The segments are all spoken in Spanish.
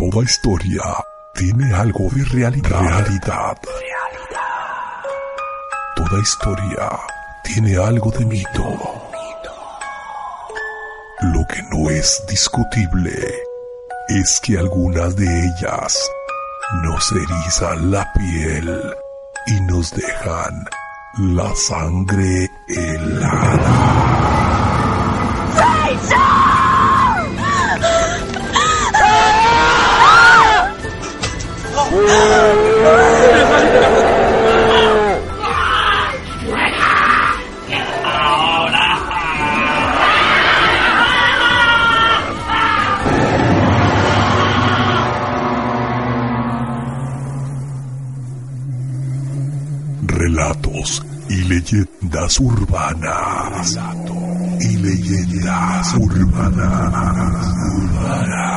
Toda historia tiene algo de realidad. Realidad. Toda historia tiene algo de mito. Lo que no es discutible es que algunas de ellas nos erizan la piel y nos dejan la sangre helada. Relatos y leyendas urbanas. Y leyendas urbanas. urbanas.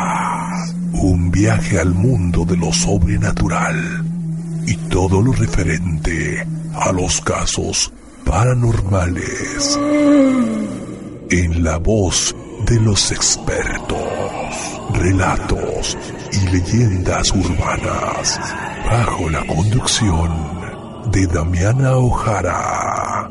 Un viaje al mundo de lo sobrenatural y todo lo referente a los casos paranormales. En la voz de los expertos. Relatos y leyendas urbanas. Bajo la conducción de Damiana Ojara.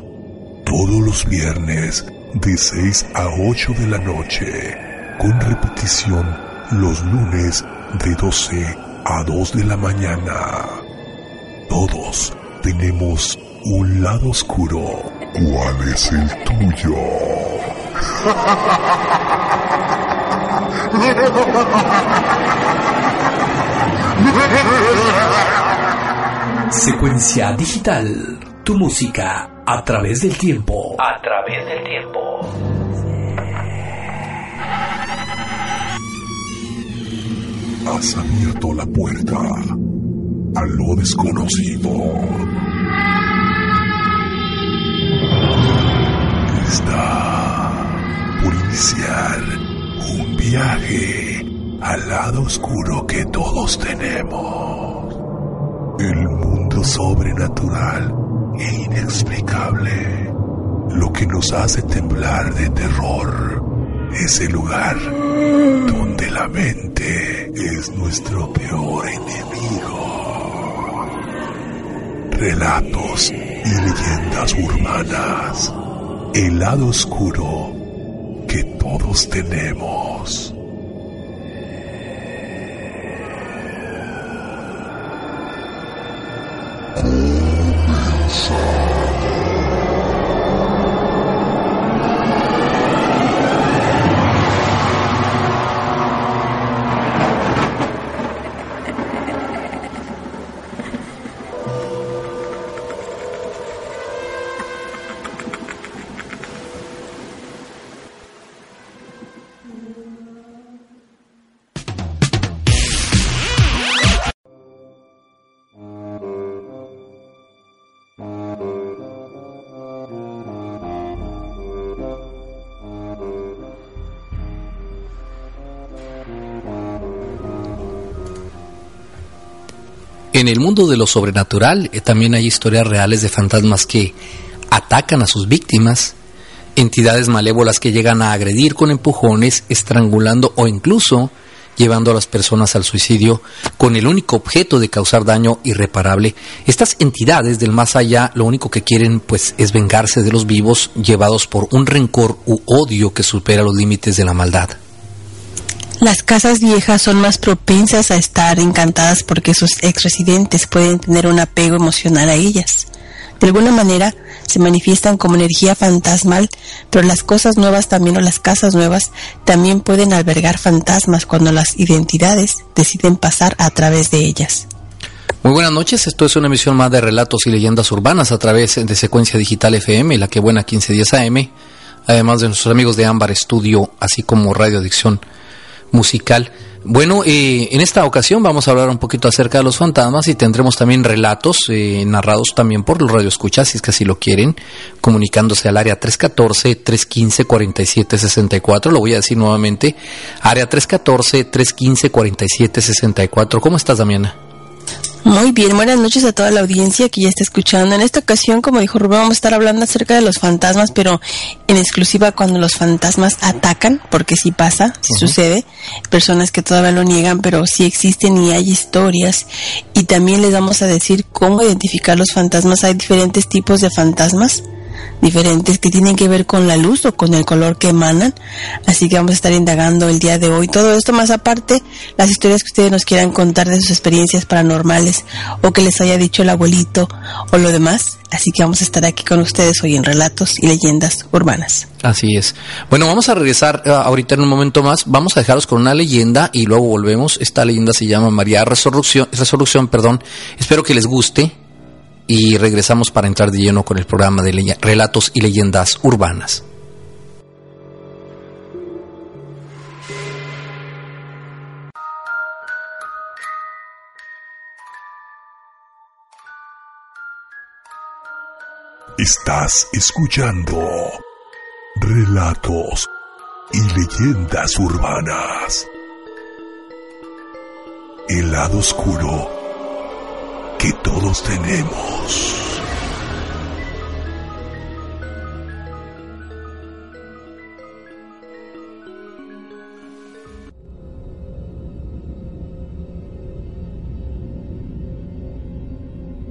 Todos los viernes de 6 a 8 de la noche. Con repetición los lunes de 12 a 2 de la mañana. Todos tenemos un lado oscuro. ¿Cuál es el tuyo? Secuencia digital. Tu música a través del tiempo. A través del tiempo. Has abierto la puerta a lo desconocido. Está por iniciar un viaje al lado oscuro que todos tenemos. El mundo sobrenatural e inexplicable. Lo que nos hace temblar de terror. Ese lugar donde la mente es nuestro peor enemigo. Relatos y leyendas urbanas. El lado oscuro que todos tenemos. En el mundo de lo sobrenatural eh, también hay historias reales de fantasmas que atacan a sus víctimas, entidades malévolas que llegan a agredir con empujones, estrangulando o incluso llevando a las personas al suicidio con el único objeto de causar daño irreparable. Estas entidades del más allá lo único que quieren pues es vengarse de los vivos llevados por un rencor u odio que supera los límites de la maldad. Las casas viejas son más propensas a estar encantadas porque sus ex residentes pueden tener un apego emocional a ellas. De alguna manera se manifiestan como energía fantasmal, pero las cosas nuevas también o las casas nuevas también pueden albergar fantasmas cuando las identidades deciden pasar a través de ellas. Muy buenas noches, esto es una emisión más de relatos y leyendas urbanas a través de Secuencia Digital FM, la que buena 1510 AM, además de nuestros amigos de Ámbar Estudio, así como Radio Adicción musical. Bueno, eh, en esta ocasión vamos a hablar un poquito acerca de los fantasmas y tendremos también relatos eh, narrados también por los radioescuchas, si es que así lo quieren, comunicándose al área 314-315-4764. Lo voy a decir nuevamente, área 314-315-4764. ¿Cómo estás, Damiana? Muy bien, buenas noches a toda la audiencia que ya está escuchando. En esta ocasión, como dijo Rubén, vamos a estar hablando acerca de los fantasmas, pero en exclusiva cuando los fantasmas atacan, porque sí pasa, sí sucede. Personas que todavía lo niegan, pero sí existen y hay historias. Y también les vamos a decir cómo identificar los fantasmas. Hay diferentes tipos de fantasmas diferentes que tienen que ver con la luz o con el color que emanan. Así que vamos a estar indagando el día de hoy. Todo esto más aparte, las historias que ustedes nos quieran contar de sus experiencias paranormales o que les haya dicho el abuelito o lo demás. Así que vamos a estar aquí con ustedes hoy en Relatos y Leyendas Urbanas. Así es. Bueno, vamos a regresar uh, ahorita en un momento más. Vamos a dejaros con una leyenda y luego volvemos. Esta leyenda se llama María Resurrección, Resurrección, perdón. Espero que les guste y regresamos para entrar de lleno con el programa de relatos y leyendas urbanas. Estás escuchando relatos y leyendas urbanas. El lado oscuro que todos tenemos.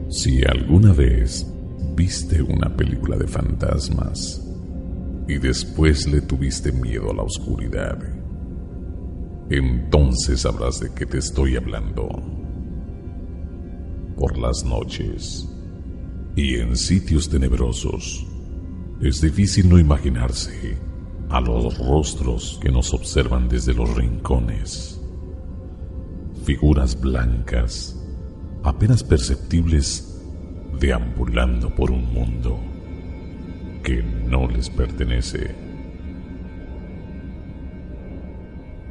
Si alguna vez viste una película de fantasmas y después le tuviste miedo a la oscuridad, entonces sabrás de qué te estoy hablando por las noches y en sitios tenebrosos, es difícil no imaginarse a los rostros que nos observan desde los rincones. Figuras blancas, apenas perceptibles, deambulando por un mundo que no les pertenece.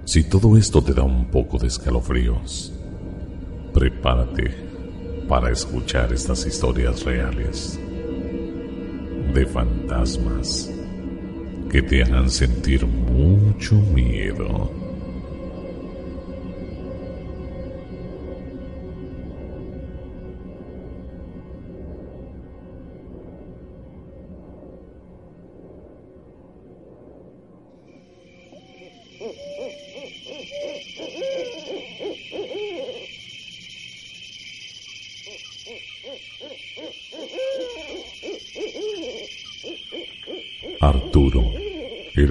Si todo esto te da un poco de escalofríos, prepárate para escuchar estas historias reales de fantasmas que te harán sentir mucho miedo.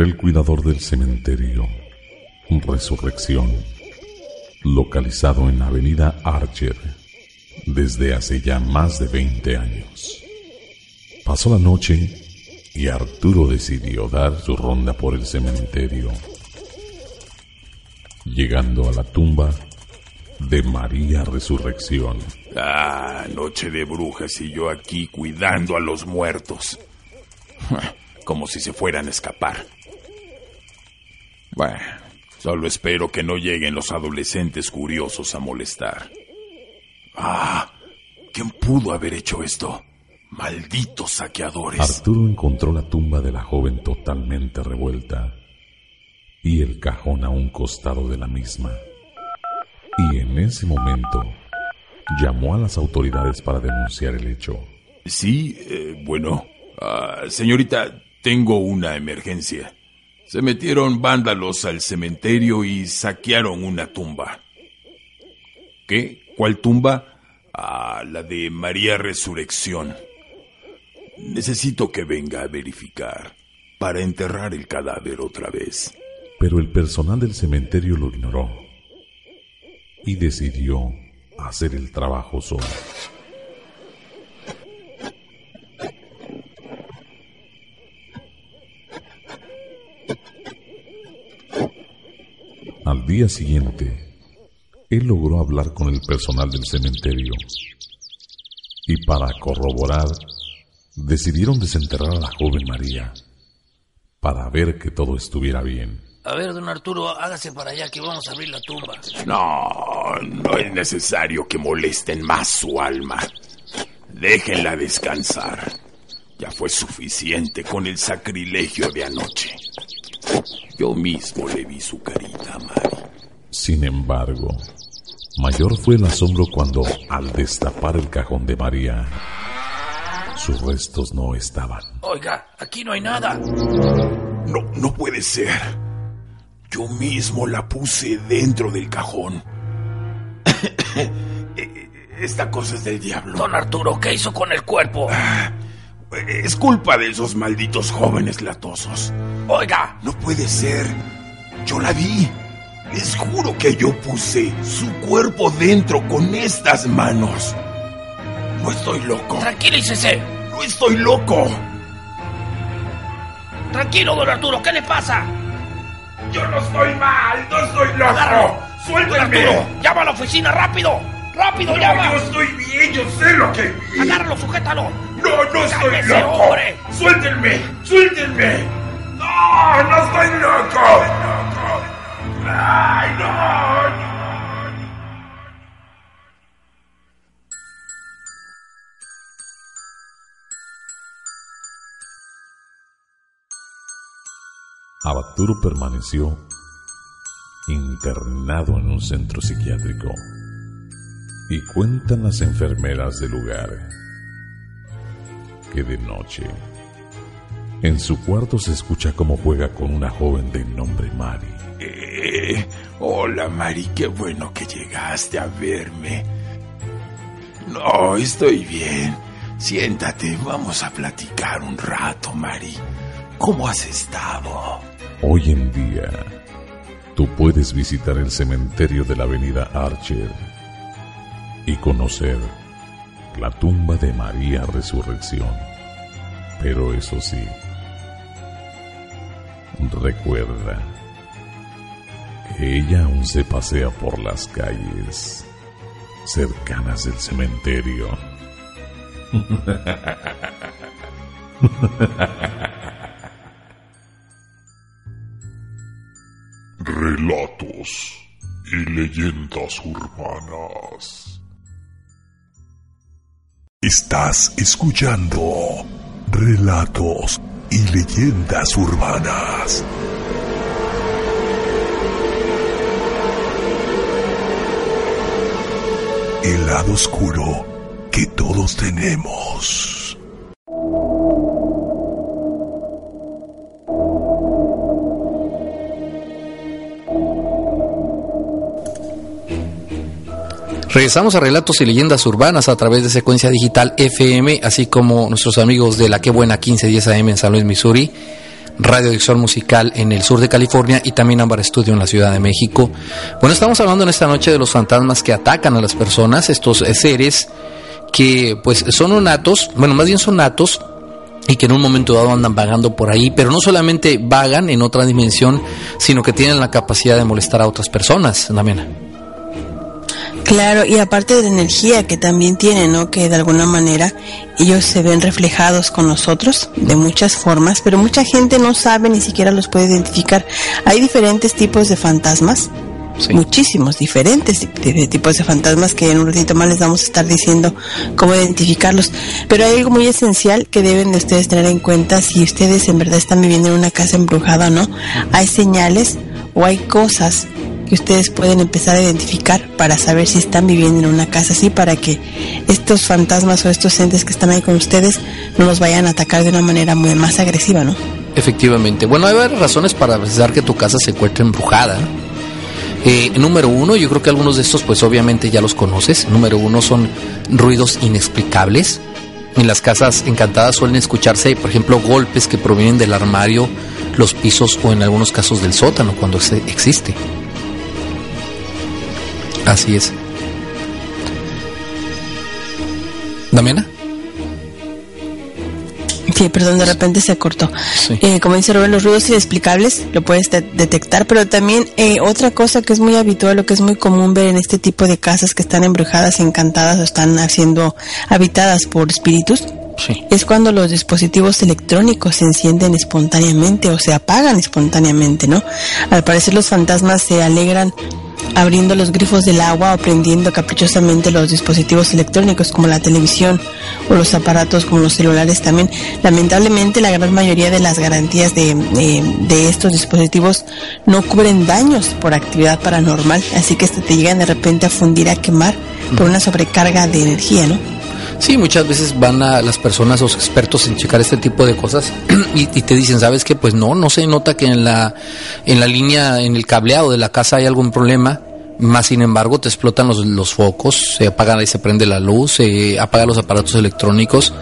El cuidador del cementerio Resurrección, localizado en la avenida Archer desde hace ya más de 20 años. Pasó la noche y Arturo decidió dar su ronda por el cementerio. Llegando a la tumba de María Resurrección. Ah, noche de brujas y yo aquí cuidando a los muertos. Como si se fueran a escapar. Bueno, solo espero que no lleguen los adolescentes curiosos a molestar. Ah, ¿quién pudo haber hecho esto? Malditos saqueadores. Arturo encontró la tumba de la joven totalmente revuelta y el cajón a un costado de la misma. Y en ese momento llamó a las autoridades para denunciar el hecho. Sí, eh, bueno, ah, señorita, tengo una emergencia. Se metieron vándalos al cementerio y saquearon una tumba. ¿Qué? ¿Cuál tumba? Ah, la de María Resurrección. Necesito que venga a verificar para enterrar el cadáver otra vez. Pero el personal del cementerio lo ignoró y decidió hacer el trabajo solo. Al día siguiente, él logró hablar con el personal del cementerio y para corroborar, decidieron desenterrar a la joven María para ver que todo estuviera bien. A ver, don Arturo, hágase para allá que vamos a abrir la tumba. No, no es necesario que molesten más su alma. Déjenla descansar. Ya fue suficiente con el sacrilegio de anoche. Yo mismo le vi su carita, Mari. Sin embargo, Mayor fue el asombro cuando, al destapar el cajón de María, sus restos no estaban. Oiga, aquí no hay nada. No, no puede ser. Yo mismo la puse dentro del cajón. Esta cosa es del diablo. Don Arturo, ¿qué hizo con el cuerpo? Es culpa de esos malditos jóvenes latosos. Oiga, No puede ser. Yo la vi. Les juro que yo puse su cuerpo dentro con estas manos. No estoy loco. tranquilícese. No estoy loco. Tranquilo, don Arturo, ¿qué le pasa? Yo no estoy mal. No estoy loco. Agárralo. Don Suéltenme. Arturo, llama a la oficina, rápido. Rápido, No, llama. yo estoy bien. Yo sé lo que vi. Agárralo, sujétalo. No, no estoy loco. hombre. Suéltenme. Suéltenme. No, no estoy loco. Ay, no. no. Arturo permaneció internado en un centro psiquiátrico. Y cuentan las enfermeras del lugar que de noche en su cuarto se escucha cómo juega con una joven de nombre Mari. Eh, hola, Mari, qué bueno que llegaste a verme. No, estoy bien. Siéntate, vamos a platicar un rato, Mari. ¿Cómo has estado? Hoy en día, tú puedes visitar el cementerio de la avenida Archer y conocer la tumba de María Resurrección. Pero eso sí, recuerda que ella aún se pasea por las calles cercanas del cementerio. Relatos y leyendas urbanas. Estás escuchando Relatos y leyendas urbanas. El lado oscuro que todos tenemos. Regresamos a Relatos y Leyendas Urbanas a través de secuencia digital FM, así como nuestros amigos de La Qué Buena 1510 AM en San Luis, Missouri, Radio Dicción Musical en el sur de California y también Ámbar Studio en la Ciudad de México. Bueno, estamos hablando en esta noche de los fantasmas que atacan a las personas, estos seres que pues son natos, bueno, más bien son natos y que en un momento dado andan vagando por ahí, pero no solamente vagan en otra dimensión, sino que tienen la capacidad de molestar a otras personas, Damiana. Claro, y aparte de la energía que también tienen, ¿no? Que de alguna manera ellos se ven reflejados con nosotros de muchas formas, pero mucha gente no sabe ni siquiera los puede identificar. Hay diferentes tipos de fantasmas, Sí. muchísimos diferentes tipos de fantasmas que en un ratito más les vamos a estar diciendo cómo identificarlos. Pero hay algo muy esencial que deben de ustedes tener en cuenta si ustedes en verdad están viviendo en una casa embrujada o no. Hay señales o hay cosas que ustedes pueden empezar a identificar para saber si están viviendo en una casa así, para que estos fantasmas o estos entes que están ahí con ustedes no los vayan a atacar de una manera muy más agresiva, ¿no? Efectivamente. Bueno, hay varias razones para pensar que tu casa se encuentra embrujada. Eh, número uno, yo creo que algunos de estos, pues obviamente ya los conoces. Número uno son ruidos inexplicables. En las casas encantadas suelen escucharse, por ejemplo, golpes que provienen del armario, los pisos o en algunos casos del sótano cuando se existe. Así es. Damiana. Sí, perdón, de repente se cortó. Sí. Eh, como dice Rubén, los ruidos inexplicables lo puedes de- detectar, pero también eh, otra cosa que es muy habitual o que es muy común ver en este tipo de casas que están embrujadas, encantadas o están siendo habitadas por espíritus, Sí. es cuando los dispositivos electrónicos se encienden espontáneamente o se apagan espontáneamente, ¿no? Al parecer los fantasmas se alegran abriendo los grifos del agua o prendiendo caprichosamente los dispositivos electrónicos como la televisión o los aparatos como los celulares también. Lamentablemente la gran mayoría de las garantías de, eh, de estos dispositivos no cubren daños por actividad paranormal, así que te llegan de repente a fundir, a quemar por una sobrecarga de energía, ¿no? Sí, muchas veces van a las personas, los expertos en checar este tipo de cosas y, te dicen, ¿sabes qué? Pues no, no se nota que en la, en la línea, en el cableado de la casa hay algún problema. Más sin embargo, te explotan los, los focos, se apaga y se prende la luz, se apagan los aparatos electrónicos.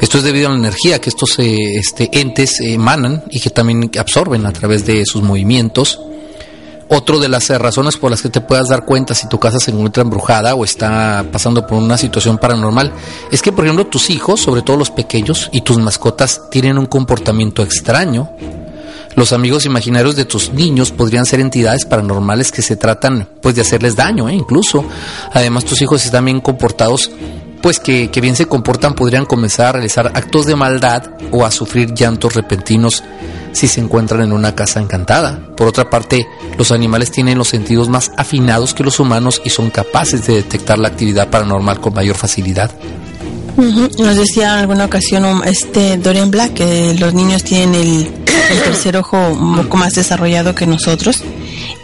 Esto es debido a la energía que estos eh, este, entes emanan y que también absorben a través de sus movimientos. Otro de las razones por las que te puedas dar cuenta si tu casa se encuentra embrujada o está pasando por una situación paranormal es que, por ejemplo, tus hijos, sobre todo los pequeños, y tus mascotas tienen un comportamiento extraño. Los amigos imaginarios de tus niños podrían ser entidades paranormales que se tratan pues de hacerles daño, ¿eh? incluso. Además, tus hijos están bien comportados, pues que, que bien se comportan, podrían comenzar a realizar actos de maldad o a sufrir llantos repentinos si se encuentran en una casa encantada. Por otra parte, los animales tienen los sentidos más afinados que los humanos y son capaces de detectar la actividad paranormal con mayor facilidad. Ujú. Nos decía en alguna ocasión um, este Dorian Black que los niños tienen el, el tercer ojo un poco más desarrollado que nosotros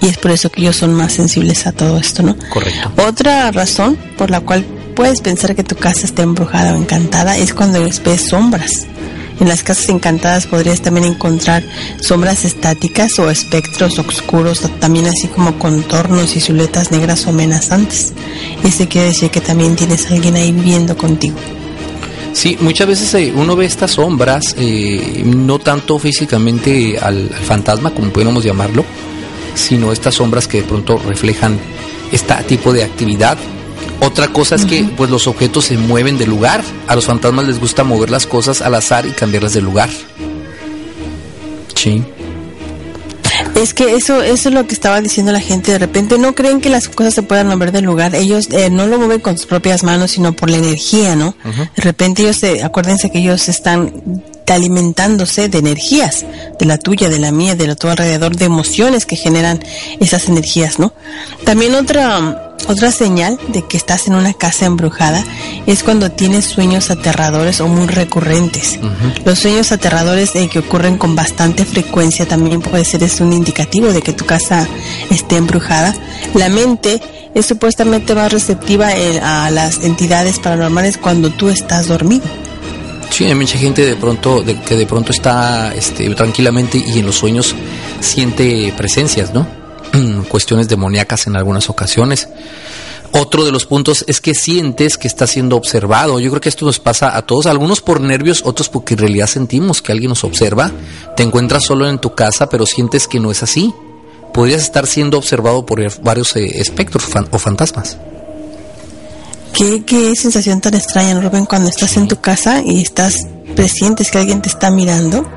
y es por eso que ellos son más sensibles a todo esto, ¿no? Correcto. Otra razón por la cual puedes pensar que tu casa está embrujada o encantada es cuando ves sombras. En las casas encantadas podrías también encontrar sombras estáticas o espectros oscuros, también así como contornos y siluetas negras o amenazantes. Ese quiere decir que también tienes alguien ahí viviendo contigo. Sí, muchas veces eh, uno ve estas sombras, eh, no tanto físicamente al, fantasma, como podríamos llamarlo, sino estas sombras que de pronto reflejan este tipo de actividad. Otra cosa es que pues los objetos se mueven de lugar. A los fantasmas les gusta mover las cosas al azar y cambiarlas de lugar. Sí. Es que eso, eso es lo que estaba diciendo la gente. De repente no creen que las cosas se puedan mover del lugar. Ellos eh, no lo mueven con sus propias manos, sino por la energía, ¿no? De repente ellos, se, acuérdense que ellos están alimentándose de energías, de la tuya, de la mía, de lo todo alrededor, de emociones que generan esas energías, ¿no? También otra otra señal de que estás en una casa embrujada es cuando tienes sueños aterradores o muy recurrentes. Los sueños aterradores eh, que ocurren con bastante frecuencia también puede ser es un indicativo de que tu casa esté embrujada. La mente es supuestamente más receptiva eh, a las entidades paranormales cuando tú estás dormido. Sí, hay mucha gente de pronto que de pronto está este, tranquilamente y en los sueños siente presencias, ¿no? Cuestiones demoníacas en algunas ocasiones. Otro de los puntos es que sientes que está siendo observado. Yo creo que esto nos pasa a todos, algunos por nervios, otros porque en realidad sentimos que alguien nos observa. Te encuentras solo en tu casa, pero sientes que no es así. Podrías estar siendo observado por varios eh, espectros o fantasmas. ¿Qué, qué sensación tan extraña, Rubén, cuando estás en tu casa y estás presientes que alguien te está mirando.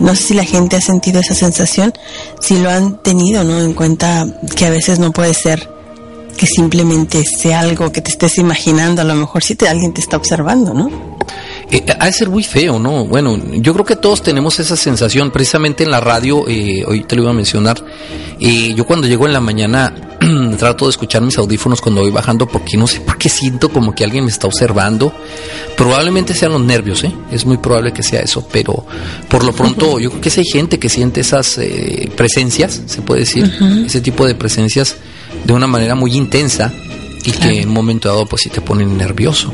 No sé si la gente ha sentido esa sensación, si lo han tenido, ¿no? En cuenta que a veces no puede ser que simplemente sea algo que te estés imaginando, a lo mejor sí te, alguien te está observando, ¿no? Eh, ha de ser muy feo, ¿no? Bueno, yo creo que todos tenemos esa sensación, precisamente en la radio, eh, hoy te lo iba a mencionar, eh, yo cuando llego en la mañana trato de escuchar mis audífonos cuando voy bajando porque no sé por qué siento como que alguien me está observando. Probablemente sean los nervios, ¿eh? Es muy probable que sea eso, pero por lo pronto yo creo que si hay gente que siente esas eh, presencias, se puede decir, ese tipo de presencias de una manera muy intensa y Claro. que en un momento dado pues sí te ponen nervioso.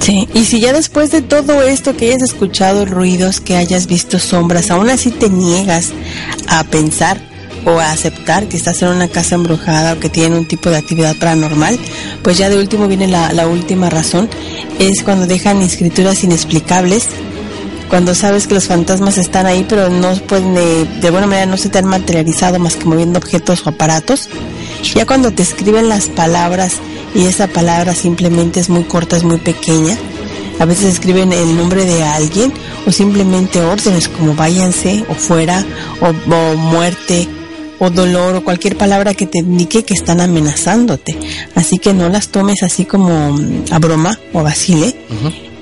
Sí, y si ya después de todo esto que hayas escuchado ruidos, que hayas visto sombras, aún así te niegas a pensar o a aceptar que estás en una casa embrujada o que tiene un tipo de actividad paranormal, pues ya de último viene la, la última razón, es cuando dejan escrituras inexplicables, cuando sabes que los fantasmas están ahí pero no pueden, eh, de alguna manera no se te han materializado más que moviendo objetos o aparatos, ya cuando te escriben las palabras y esa palabra simplemente es muy corta, es muy pequeña. A veces escriben el nombre de alguien o simplemente órdenes como váyanse o fuera o, o muerte o dolor o cualquier palabra que te indique que están amenazándote. Así que no las tomes así como mm, a broma o vacile.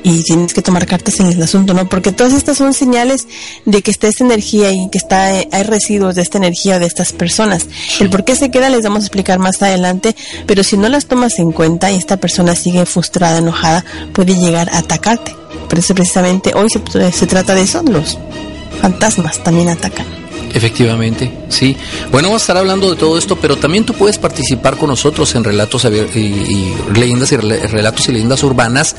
Y tienes que tomar cartas en el asunto, ¿no? Porque todas estas son señales de que está esta energía y que está hay residuos de esta energía de estas personas. El por qué se queda les vamos a explicar más adelante, pero si no las tomas en cuenta y esta persona sigue frustrada, enojada, puede llegar a atacarte. Por eso precisamente hoy se, se trata de eso, los fantasmas también atacan. Efectivamente, sí. Bueno, vamos a estar hablando de todo esto, pero también tú puedes participar con nosotros en relatos y, leyendas y relatos y leyendas urbanas,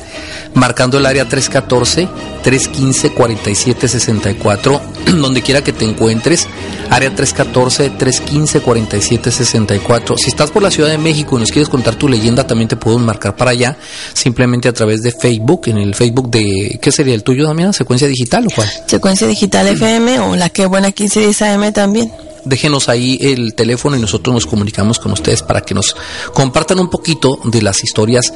marcando el área 314 315 4764, donde quiera que te encuentres, área 314 315 4764. Si estás por la Ciudad de México y nos quieres contar tu leyenda, también te podemos marcar para allá, simplemente a través de Facebook, en el Facebook de ¿qué sería el tuyo, Damián? ¿Secuencia digital o cuál? Secuencia digital FM o la que buena 1510 también. Déjenos ahí el teléfono y nosotros nos comunicamos con ustedes para que nos compartan un poquito de las historias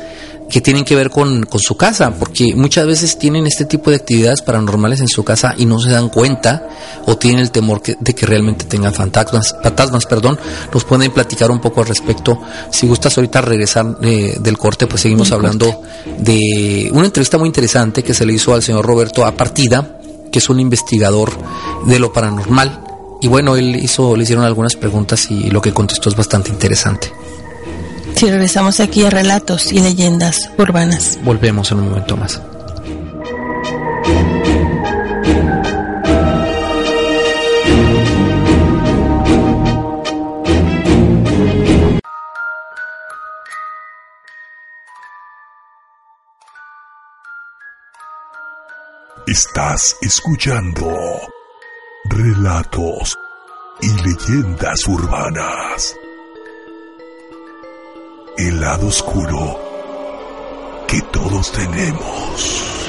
que tienen que ver con, su casa, porque muchas veces tienen este tipo de actividades paranormales en su casa y no se dan cuenta o tienen el temor de que realmente tengan fantasmas, fantasmas, perdón, nos pueden platicar un poco al respecto. Si gustas ahorita regresar eh, del corte, pues seguimos hablando de una entrevista muy interesante que se le hizo al señor Roberto Apartida, que es un investigador de lo paranormal y bueno, él hizo, le hicieron algunas preguntas y lo que contestó es bastante interesante. Si regresamos aquí a relatos y leyendas urbanas. Volvemos en un momento más. Estás escuchando relatos y leyendas urbanas. El lado oscuro que todos tenemos.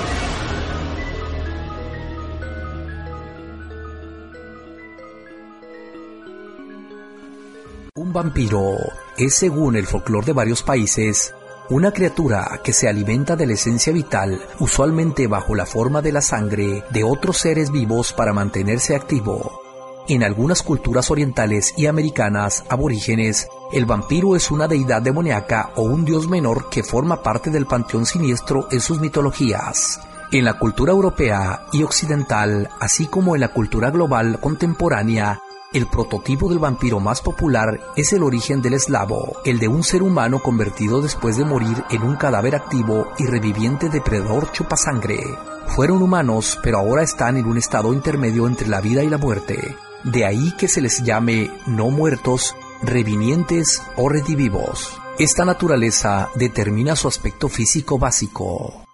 Un vampiro es, según el folclore de varios países, una criatura que se alimenta de la esencia vital, usualmente bajo la forma de la sangre de otros seres vivos para mantenerse activo. En algunas culturas orientales y americanas aborígenes, el vampiro es una deidad demoníaca o un dios menor que forma parte del panteón siniestro en sus mitologías. En la cultura europea y occidental, así como en la cultura global contemporánea, el prototipo del vampiro más popular es el origen del eslavo, el de un ser humano convertido después de morir en un cadáver activo y reviviente depredador chupasangre. Fueron humanos, pero ahora están en un estado intermedio entre la vida y la muerte. De ahí que se les llame no muertos, revivientes o redivivos. Esta naturaleza determina su aspecto físico básico.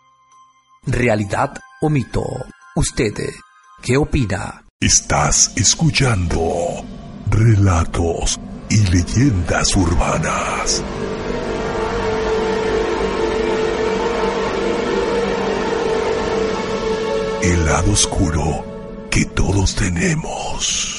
¿Realidad o mito? ¿Usted qué opina? Estás escuchando relatos y leyendas urbanas. El lado oscuro que todos tenemos.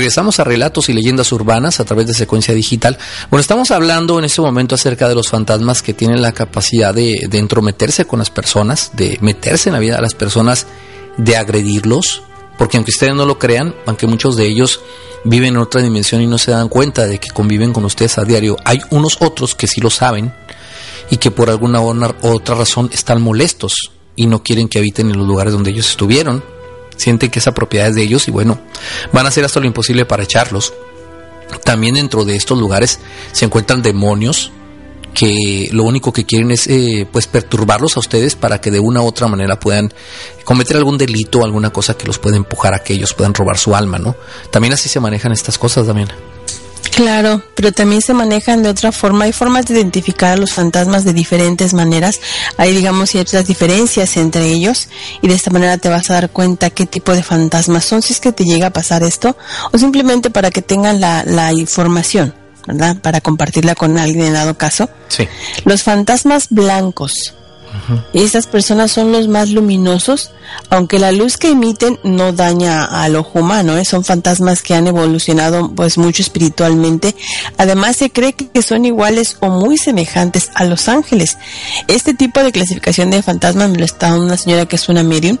Regresamos a relatos y leyendas urbanas a través de secuencia digital. Bueno, estamos hablando en este momento acerca de los fantasmas que tienen la capacidad de, entrometerse con las personas, de meterse en la vida de las personas, de agredirlos, porque aunque ustedes no lo crean, aunque muchos de ellos viven en otra dimensión y no se dan cuenta de que conviven con ustedes a diario, hay unos otros que sí lo saben y que por alguna otra razón están molestos y no quieren que habiten en los lugares donde ellos estuvieron sienten que esa propiedad es de ellos y bueno, van a hacer hasta lo imposible para echarlos. También dentro de estos lugares se encuentran demonios que lo único que quieren es eh, pues perturbarlos a ustedes para que de una u otra manera puedan cometer algún delito alguna cosa que los pueda empujar a que ellos puedan robar su alma, ¿no? También así se manejan estas cosas, también. Claro, pero también se manejan de otra forma. Hay formas de identificar a los fantasmas de diferentes maneras. Hay, digamos, ciertas diferencias entre ellos y de esta manera te vas a dar cuenta qué tipo de fantasmas son si es que te llega a pasar esto o simplemente para que tengan la, la información. ¿verdad? Para compartirla con alguien en dado caso. Sí. Los fantasmas blancos. Estas personas son los más luminosos, aunque la luz que emiten no daña al ojo humano, ¿eh? son fantasmas que han evolucionado pues mucho espiritualmente. Además se cree que son iguales o muy semejantes a los ángeles. Este tipo de clasificación de fantasmas me lo está una señora que es una medium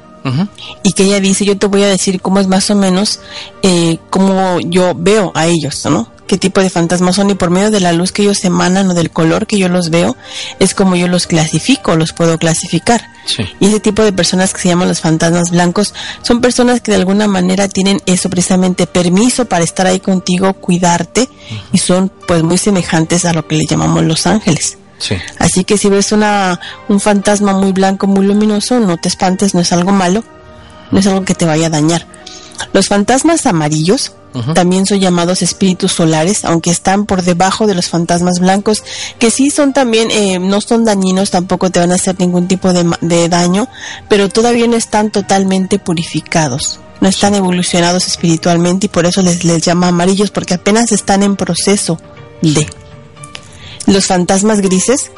Y que ella dice, yo te voy a decir cómo es más o menos eh, cómo yo veo a ellos, ¿no? Qué tipo de fantasmas son y por medio de la luz que ellos emanan o del color que yo los veo, es como yo los clasifico, los puedo clasificar. Sí. Y ese tipo de personas que se llaman los fantasmas blancos son personas que de alguna manera tienen eso precisamente permiso para estar ahí contigo, cuidarte y son pues muy semejantes a lo que le llamamos los ángeles. Sí. Así que si ves una, un fantasma muy blanco, muy luminoso, no te espantes, no es algo malo, no es algo que te vaya a dañar. Los fantasmas amarillos también son llamados espíritus solares, aunque están por debajo de los fantasmas blancos, que sí son también, eh, no son dañinos, tampoco te van a hacer ningún tipo de, de daño, pero todavía no están totalmente purificados. No están evolucionados espiritualmente y por eso les, les llama amarillos, porque apenas están en proceso de. Los fantasmas grises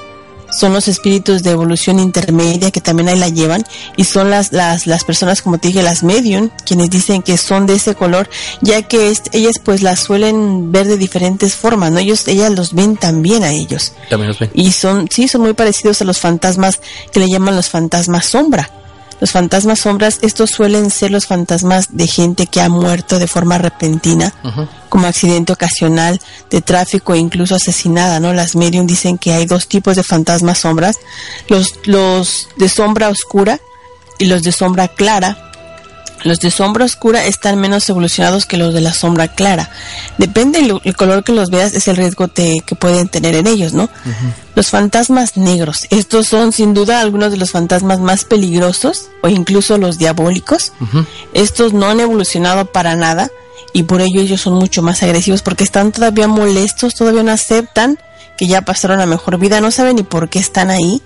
son los espíritus de evolución intermedia que también ahí la llevan y son las, las, las personas, como te dije, las medium, quienes dicen que son de ese color, ya que es- ellas pues las suelen ver de diferentes formas, ¿no? Ellos, ellas los ven también a ellos. También los ven. Y son, sí, son muy parecidos a los fantasmas que le llaman los fantasmas sombra. Los fantasmas sombras, estos suelen ser los fantasmas de gente que ha muerto de forma repentina, como accidente ocasional de tráfico e incluso asesinada, ¿no? Las medium dicen que hay dos tipos de fantasmas sombras, los, los de sombra oscura y los de sombra clara. Los de sombra oscura están menos evolucionados que los de la sombra clara. Depende el, el color que los veas, es el riesgo te- que pueden tener en ellos, ¿no? Los fantasmas negros. Estos son sin duda algunos de los fantasmas más peligrosos o incluso los diabólicos. Estos no han evolucionado para nada y por ello ellos son mucho más agresivos porque están todavía molestos, todavía no aceptan que ya pasaron a mejor vida, no saben ni por qué están ahí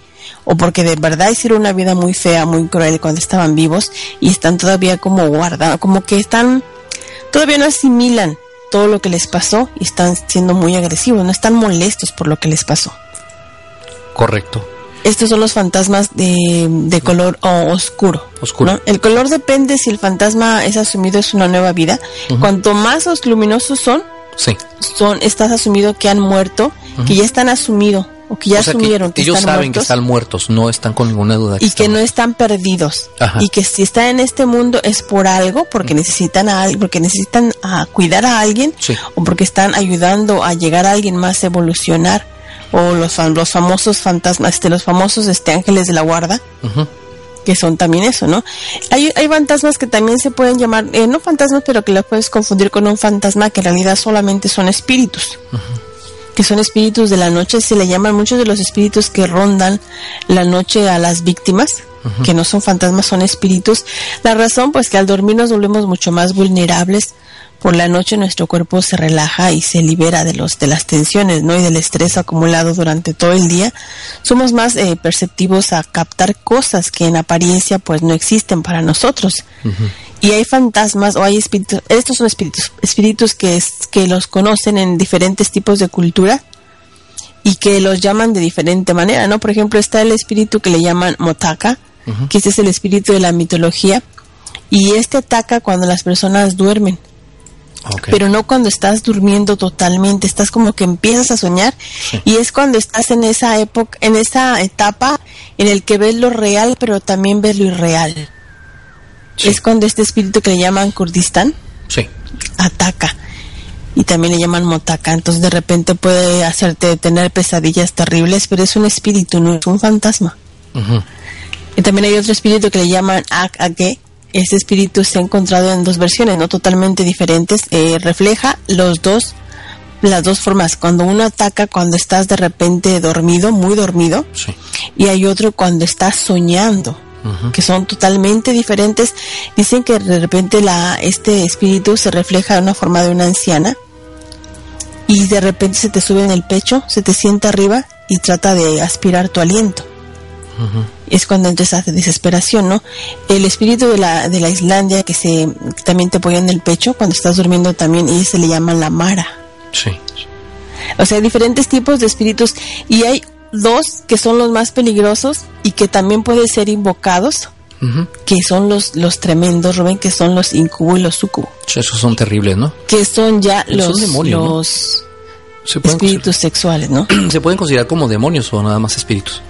o porque de verdad hicieron una vida muy fea, muy cruel cuando estaban vivos y están todavía como guardados, como que están todavía no asimilan todo lo que les pasó y están siendo muy agresivos, no están molestos por lo que les pasó. Correcto. Estos son los fantasmas de, de color oscuro. Oscuro. ¿no? El color depende si el fantasma es asumido es una nueva vida. Cuanto más os- luminosos son, Sí. son estás asumido que han muerto, que ya están asumido o que ya o sea que asumieron que, ellos están saben que están muertos, no están con ninguna duda. y que no están perdidos Ajá. y que si están en este mundo es por algo, porque necesitan a alguien, porque necesitan a cuidar a alguien Sí. o porque están ayudando a llegar a alguien más a evolucionar o los los famosos fantasmas, este, los famosos este ángeles de la guarda que son también eso, ¿no? Hay, hay fantasmas que también se pueden llamar, eh, no fantasmas, pero que los puedes confundir con un fantasma que en realidad solamente son espíritus. Que son espíritus de la noche, se le llaman muchos de los espíritus que rondan la noche a las víctimas, que no son fantasmas, son espíritus. La razón, pues que al dormir nos volvemos mucho más vulnerables. Por la noche nuestro cuerpo se relaja y se libera de los de las tensiones, ¿no? Y del estrés acumulado durante todo el día. Somos más eh, perceptivos a captar cosas que en apariencia pues no existen para nosotros. Y hay fantasmas o hay espíritus, estos son espíritus, espíritus que es, que los conocen en diferentes tipos de cultura y que los llaman de diferente manera, ¿no? Por ejemplo, está el espíritu que le llaman Motaka, que este es el espíritu de la mitología y este ataca cuando las personas duermen pero no cuando estás durmiendo totalmente, estás como que empiezas a soñar y es cuando estás en esa época, en esa etapa en el que ves lo real, pero también ves lo irreal. Sí. Es cuando este espíritu que le llaman Kurdistán Sí. ataca y también le llaman Motaka, entonces de repente puede hacerte tener pesadillas terribles, pero es un espíritu, no es un fantasma. Y también hay otro espíritu que le llaman Ak-Age. Este espíritu se ha encontrado en dos versiones, no totalmente diferentes. Eh, refleja los dos, las dos formas. Cuando uno ataca cuando estás de repente dormido, muy dormido, Sí. y hay otro cuando estás soñando, que son totalmente diferentes. Dicen que de repente la, este espíritu se refleja de una forma de una anciana y de repente se te sube en el pecho, se te sienta arriba y trata de aspirar tu aliento es cuando entras a desesperación, ¿no? El espíritu de la, de la Islandia que se también te apoya en el pecho cuando estás durmiendo también y se le llama la Mara. Sí. O sea, hay diferentes tipos de espíritus y hay dos que son los más peligrosos y que también pueden ser invocados, que son los, los tremendos, Rubén, que son los incubos y los sucubos, Che, Esos son terribles, ¿no? que son ya los, demonios, ¿no? los Se espíritus sexuales, ¿no? se pueden considerar como demonios o nada más espíritus.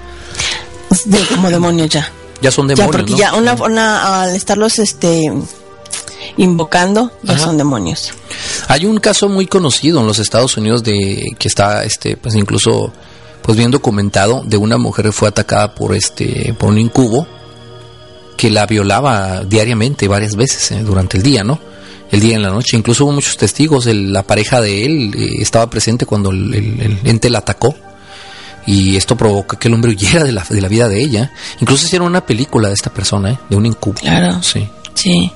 De, como demonios ya. Ya son ya, demonios, porque ¿no? ya una, una, al estarlos este invocando, ya Ajá. son demonios. Hay un caso muy conocido en los Estados Unidos de que está este pues incluso pues bien documentado de una mujer que fue atacada por este por un incubo que la violaba diariamente varias veces eh, durante el día, ¿no? El día y en la noche. Incluso hubo muchos testigos. el- la pareja de él eh, estaba presente cuando el, el- el ente la atacó. Y esto provoca que el hombre huyera de la, de la vida de ella. Incluso hicieron una película de esta persona, ¿eh? De un incubo. Claro. Sí. Sí,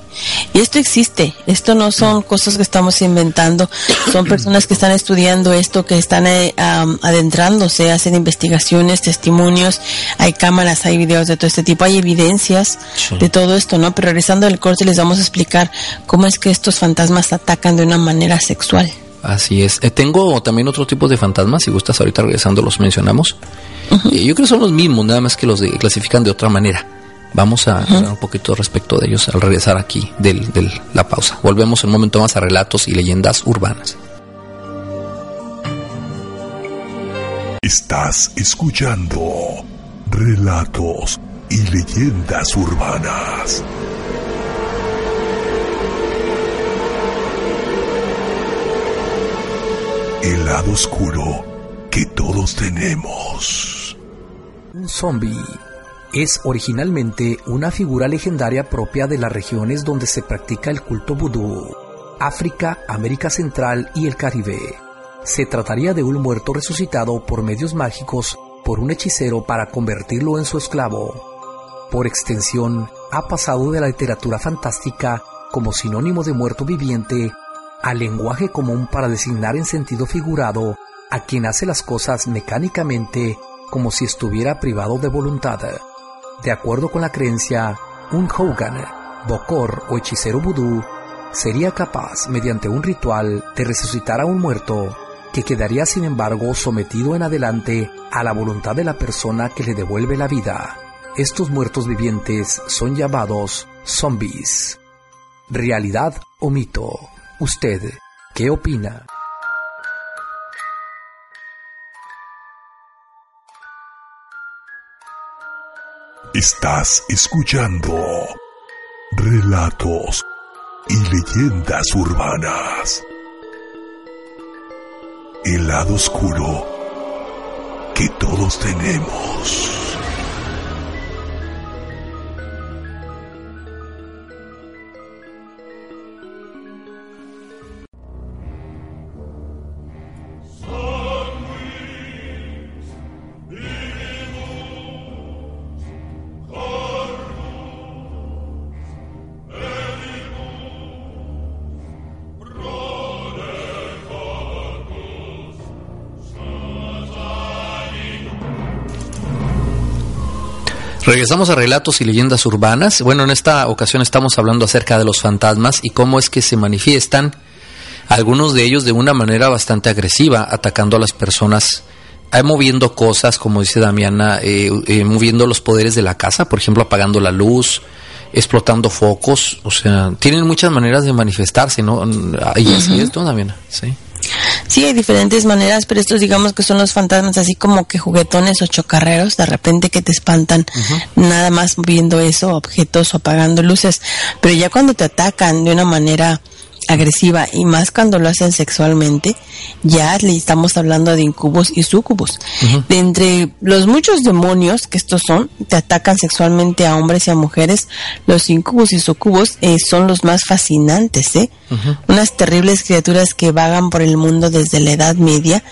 y esto existe, esto no son cosas que estamos inventando, son personas que están estudiando esto, que están eh, am, adentrándose, hacen investigaciones, testimonios, hay cámaras, hay videos de todo este tipo, hay evidencias Sí. de todo esto, ¿no? Pero regresando al corte les vamos a explicar cómo es que estos fantasmas atacan de una manera sexual. Así es. Eh, tengo también otro tipo de fantasmas, si gustas ahorita regresando los mencionamos. Eh, yo creo que son los mismos, nada más que los de- clasifican de otra manera. Vamos a hablar un poquito respecto de ellos al regresar aquí de la pausa. Volvemos en un momento más a relatos y leyendas urbanas. Estás escuchando relatos y leyendas urbanas. El lado oscuro que todos tenemos. Un zombie es originalmente una figura legendaria propia de las regiones donde se practica el culto vudú, África, América Central y el Caribe. Se trataría de un muerto resucitado por medios mágicos por un hechicero para convertirlo en su esclavo. Por extensión, ha pasado de la literatura fantástica como sinónimo de muerto viviente al lenguaje común para designar en sentido figurado a quien hace las cosas mecánicamente como si estuviera privado de voluntad. De acuerdo con la creencia, un Hogan, Bokor o hechicero vudú sería capaz, mediante un ritual, de resucitar a un muerto, que quedaría sin embargo sometido en adelante a la voluntad de la persona que le devuelve la vida. Estos muertos vivientes son llamados zombies. ¿Realidad o mito? ¿Usted qué opina? Estás escuchando relatos y leyendas urbanas. El lado oscuro que todos tenemos. Regresamos a relatos y leyendas urbanas. Bueno, en esta ocasión estamos hablando acerca de los fantasmas y cómo es que se manifiestan algunos de ellos de una manera bastante agresiva, atacando a las personas, eh, moviendo cosas, como dice Damiana, eh, eh, moviendo los poderes de la casa, por ejemplo, apagando la luz, explotando focos, o sea, tienen muchas maneras de manifestarse, ¿no? Y así es, ¿no, Damiana? Sí. Sí, hay diferentes maneras, pero estos digamos que son los fantasmas así como que juguetones o chocarreros, de repente que te espantan nada más viendo eso, objetos o apagando luces, pero ya cuando te atacan de una manera agresiva y más cuando lo hacen sexualmente, ya le estamos hablando de incubos y sucubos. De entre los muchos demonios que estos son, te atacan sexualmente a hombres y a mujeres, los incubos y sucubos eh, son los más fascinantes, ¿eh? Unas terribles criaturas que vagan por el mundo desde la Edad Media,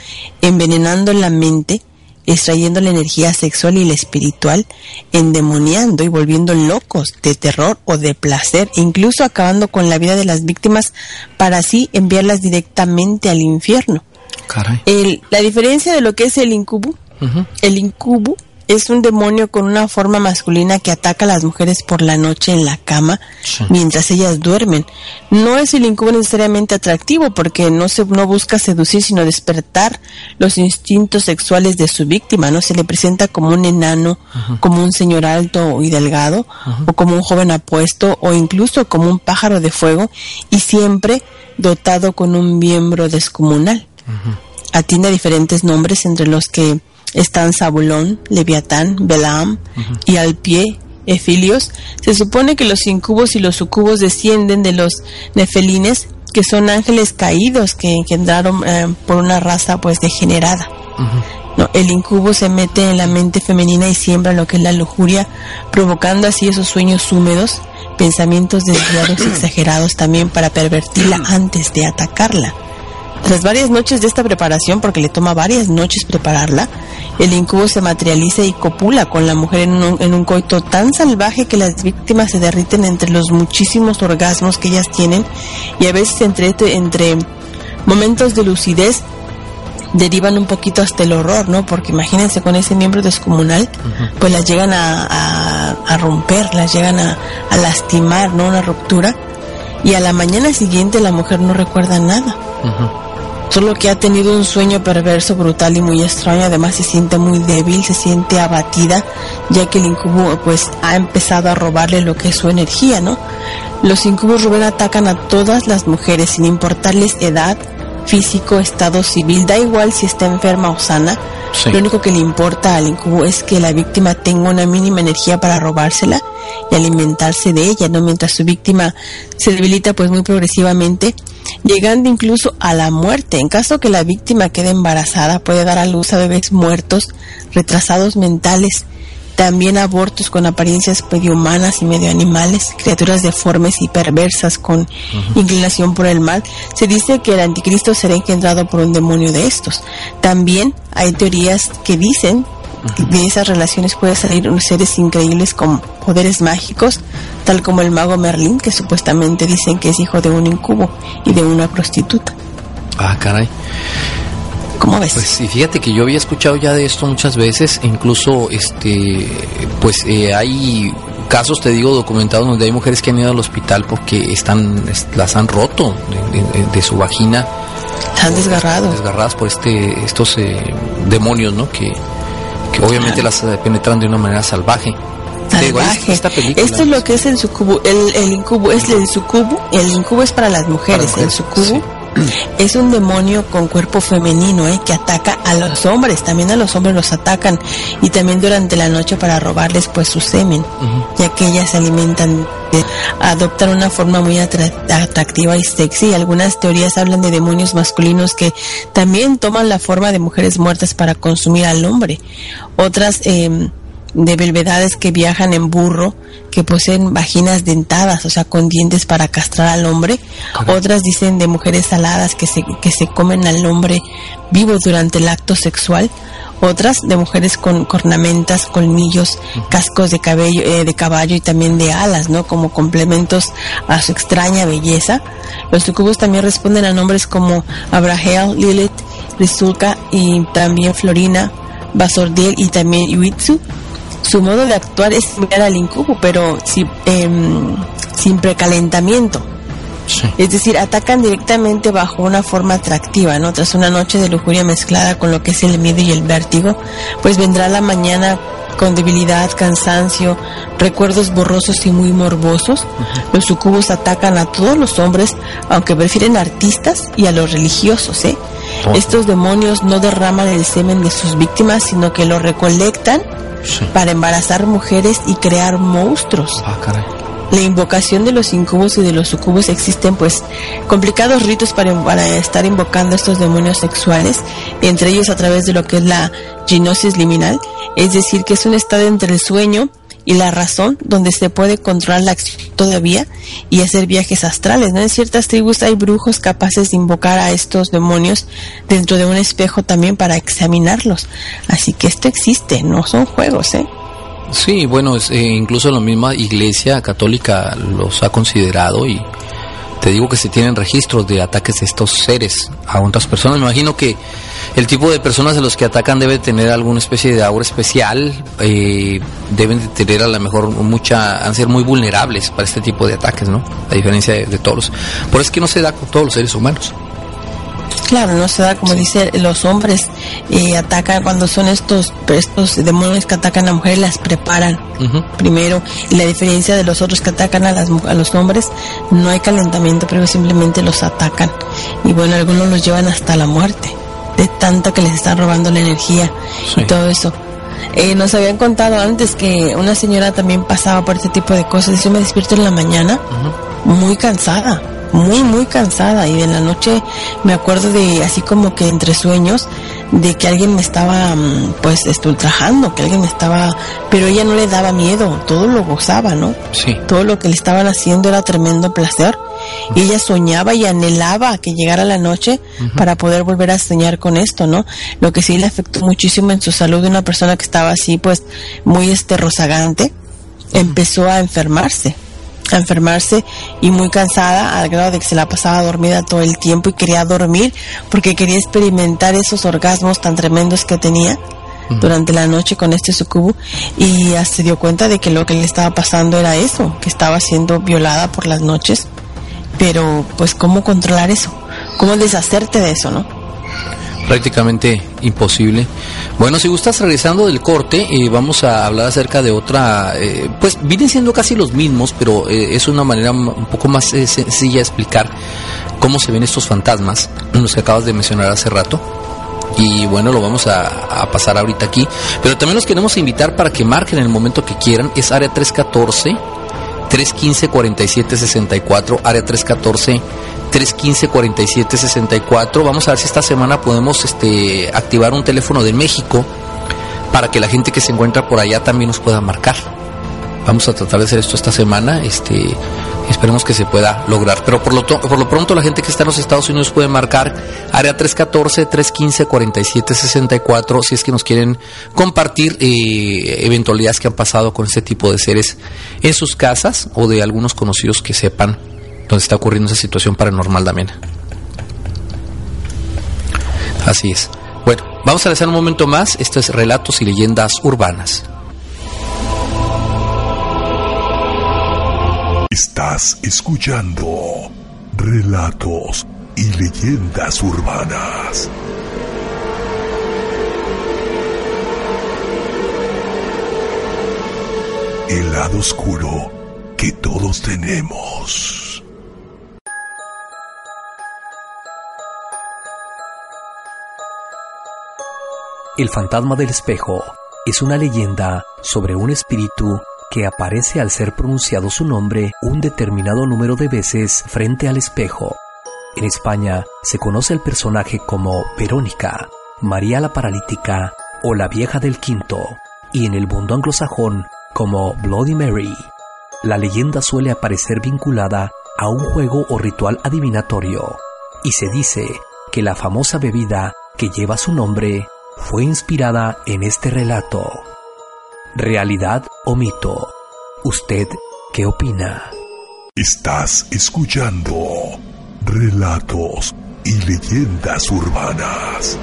envenenando la mente, extrayendo la energía sexual y la espiritual, endemoniando y volviendo locos de terror o de placer, e incluso acabando con la vida de las víctimas para así enviarlas directamente al infierno. Caray. El- la diferencia de lo que es el incubo, el incubo es un demonio con una forma masculina que ataca a las mujeres por la noche en la cama Sí. mientras ellas duermen. No es el incubo necesariamente atractivo porque no se no busca seducir sino despertar los instintos sexuales de su víctima, no se le presenta como un enano, como un señor alto y delgado o como un joven apuesto o incluso como un pájaro de fuego y siempre dotado con un miembro descomunal. Atiende a diferentes nombres entre los que están Zabulón, Leviatán, Belaam y al pie Efilios. Se supone que los incubos y los sucubos descienden de los nefelines, que son ángeles caídos que engendraron eh, por una raza pues degenerada. No, el incubo se mete en la mente femenina y siembra lo que es la lujuria, provocando así esos sueños húmedos, pensamientos desviados y exagerados también para pervertirla antes de atacarla. Tras varias noches de esta preparación, porque le toma varias noches prepararla, el incubo se materializa y copula con la mujer en un, en un coito tan salvaje que las víctimas se derriten entre los muchísimos orgasmos que ellas tienen y a veces entre, entre momentos de lucidez derivan un poquito hasta el horror, ¿no? Porque imagínense con ese miembro descomunal, pues las llegan a, a- a romper, las llegan a, a lastimar, ¿no? Una ruptura. Y a la mañana siguiente la mujer no recuerda nada. Solo que ha tenido un sueño perverso, brutal y muy extraño. Además se siente muy débil, se siente abatida, ya que el incubo pues ha empezado a robarle lo que es su energía, ¿no? Los incubos Rubén atacan a todas las mujeres sin importarles edad, físico, estado civil, da igual si está enferma o sana. Sí. Lo único que le importa al incubo es que la víctima tenga una mínima energía para robársela y alimentarse de ella, ¿no? Mientras su víctima se debilita pues muy progresivamente, llegando incluso a la muerte. En caso que la víctima quede embarazada, puede dar a luz a bebés muertos, retrasados mentales, también abortos con apariencias medio humanas y medio animales, criaturas deformes y perversas con inclinación por el mal. Se dice que el anticristo será engendrado por un demonio de estos. También hay teorías que dicen que de esas relaciones puede salir unos seres increíbles con poderes mágicos, tal como el mago Merlín, que supuestamente dicen que es hijo de un incubo y de una prostituta. Ah, caray. ¿Cómo ves? Pues sí, fíjate que yo había escuchado ya de esto muchas veces, incluso este, pues eh, hay casos, te digo, documentados donde hay mujeres que han ido al hospital porque están, es- las han roto de, de- de su vagina, Están desgarrados. desgarradas por este, estos eh, demonios, ¿no? Que, que obviamente las eh, penetran de una manera salvaje. Salvaje. esta película, Esto es lo que es el sucubo. El, el incubo es el sucubo. El incubo es para las mujeres. Para el mujeres, sucubo es un demonio con cuerpo femenino ¿eh? que ataca a los hombres. También a los hombres los atacan. Y también durante la noche para robarles pues su semen. Ya que ellas se alimentan. de- adoptan una forma muy atra- atractiva y sexy. Algunas teorías hablan de demonios masculinos que también toman la forma de mujeres muertas para consumir al hombre. Otras eh, de belvedades que viajan en burro, que poseen vaginas dentadas, o sea, con dientes para castrar al hombre. Otras dicen de mujeres aladas que se, que se comen al hombre vivo durante el acto sexual. Otras de mujeres con cornamentas, colmillos, cascos de cabello, eh, de caballo y también de alas, ¿no? Como complementos a su extraña belleza. Los sucubos también responden a nombres como Abrahel, Lilith, Rizulka y también Florina, Basordiel y también Iwitsu. Su modo de actuar es similar al incubo, pero em, sin precalentamiento. Sí. Es decir, atacan directamente bajo una forma atractiva, ¿no? Tras una noche de lujuria mezclada con lo que es el miedo y el vértigo, pues vendrá la mañana con debilidad, cansancio, recuerdos borrosos y muy morbosos. Los sucubos atacan a todos los hombres, aunque prefieren artistas y a los religiosos, ¿eh? Estos demonios no derraman el semen de sus víctimas, sino que lo recolectan Sí. para embarazar mujeres y crear monstruos. Ah, caray. La invocación de los incubos y de los sucubos existen pues complicados ritos para, para estar invocando estos demonios sexuales, entre ellos a través de lo que es la ginosis liminal, es decir, que es un estado entre el sueño y la razón donde se puede controlar la acción todavía y hacer viajes astrales. ¿no? En ciertas tribus hay brujos capaces de invocar a estos demonios dentro de un espejo también para examinarlos. Así que esto existe, no son juegos, ¿eh? Sí, bueno, eh, incluso la misma Iglesia Católica los ha considerado y Te digo que se tienen registros de ataques de estos seres a otras personas. Me imagino que el tipo de personas a los que atacan debe tener alguna especie de aura especial, eh, deben de tener a lo mejor mucha, han ser muy vulnerables para este tipo de ataques, ¿no? A diferencia de, de todos. Por eso es que no se da con todos los seres humanos. Claro, no se da como dice los hombres eh, atacan cuando son estos estos demonios que atacan a mujeres las preparan primero y la diferencia de los otros que atacan a las a los hombres no hay calentamiento pero simplemente los atacan y bueno algunos los llevan hasta la muerte de tanto que les están robando la energía Sí. y todo eso. Eh, nos habían contado antes que una señora también pasaba por este tipo de cosas. Yo me despierto en la mañana muy cansada, muy, muy cansada. Y en la noche me acuerdo de, así como que entre sueños, de que alguien me estaba, mm, pues, este, ultrajando, que alguien me estaba, pero ella no le daba miedo, todo lo gozaba, ¿no? Sí. Todo lo que le estaban haciendo era tremendo placer. Y ella soñaba y anhelaba que llegara la noche para poder volver a soñar con esto, ¿no? Lo que sí le afectó muchísimo en su salud de una persona que estaba así, pues, muy este rozagante, empezó a enfermarse a enfermarse y muy cansada al grado de que se la pasaba dormida todo el tiempo y quería dormir porque quería experimentar esos orgasmos tan tremendos que tenía durante la noche con este sucubo y se dio cuenta de que lo que le estaba pasando era eso, que estaba siendo violada por las noches. Pero pues cómo controlar eso, cómo deshacerte de eso, ¿no? Prácticamente imposible. Bueno, si gustas regresando del corte, eh, vamos a hablar acerca de otra, eh, pues vienen siendo casi los mismos, pero eh, es una manera un poco más sencilla de explicar cómo se ven estos fantasmas, los que acabas de mencionar hace rato. Y bueno, lo vamos a, a pasar ahorita aquí. Pero también los queremos invitar para que marquen en el momento que quieran. Es área 314 315-4764, área 314 315-4764. Vamos a ver si esta semana podemos este, activar un teléfono de México para que la gente que se encuentra por allá también nos pueda marcar. Vamos a tratar de hacer esto esta semana, este, esperemos que se pueda lograr. Pero por lo, por lo pronto la gente que está en los Estados Unidos puede marcar área 314-315-4764 si es que nos quieren compartir eh, eventualidades que han pasado con este tipo de seres en sus casas o de algunos conocidos que sepan dónde está ocurriendo esa situación paranormal también. Así es. Bueno, vamos a regresar un momento más. Esto es Relatos y Leyendas Urbanas. Estás escuchando relatos y leyendas urbanas. El lado oscuro que todos tenemos. El fantasma del espejo es una leyenda sobre un espíritu que aparece al ser pronunciado su nombre un determinado número de veces frente al espejo. En España se conoce el personaje como Verónica, María la Paralítica o la Vieja del Quinto, y en el mundo anglosajón como Bloody Mary. La leyenda suele aparecer vinculada a un juego o ritual adivinatorio, y se dice que la famosa bebida que lleva su nombre fue inspirada en este relato. ¿Realidad o mito? ¿Usted qué opina? Estás escuchando relatos y leyendas urbanas.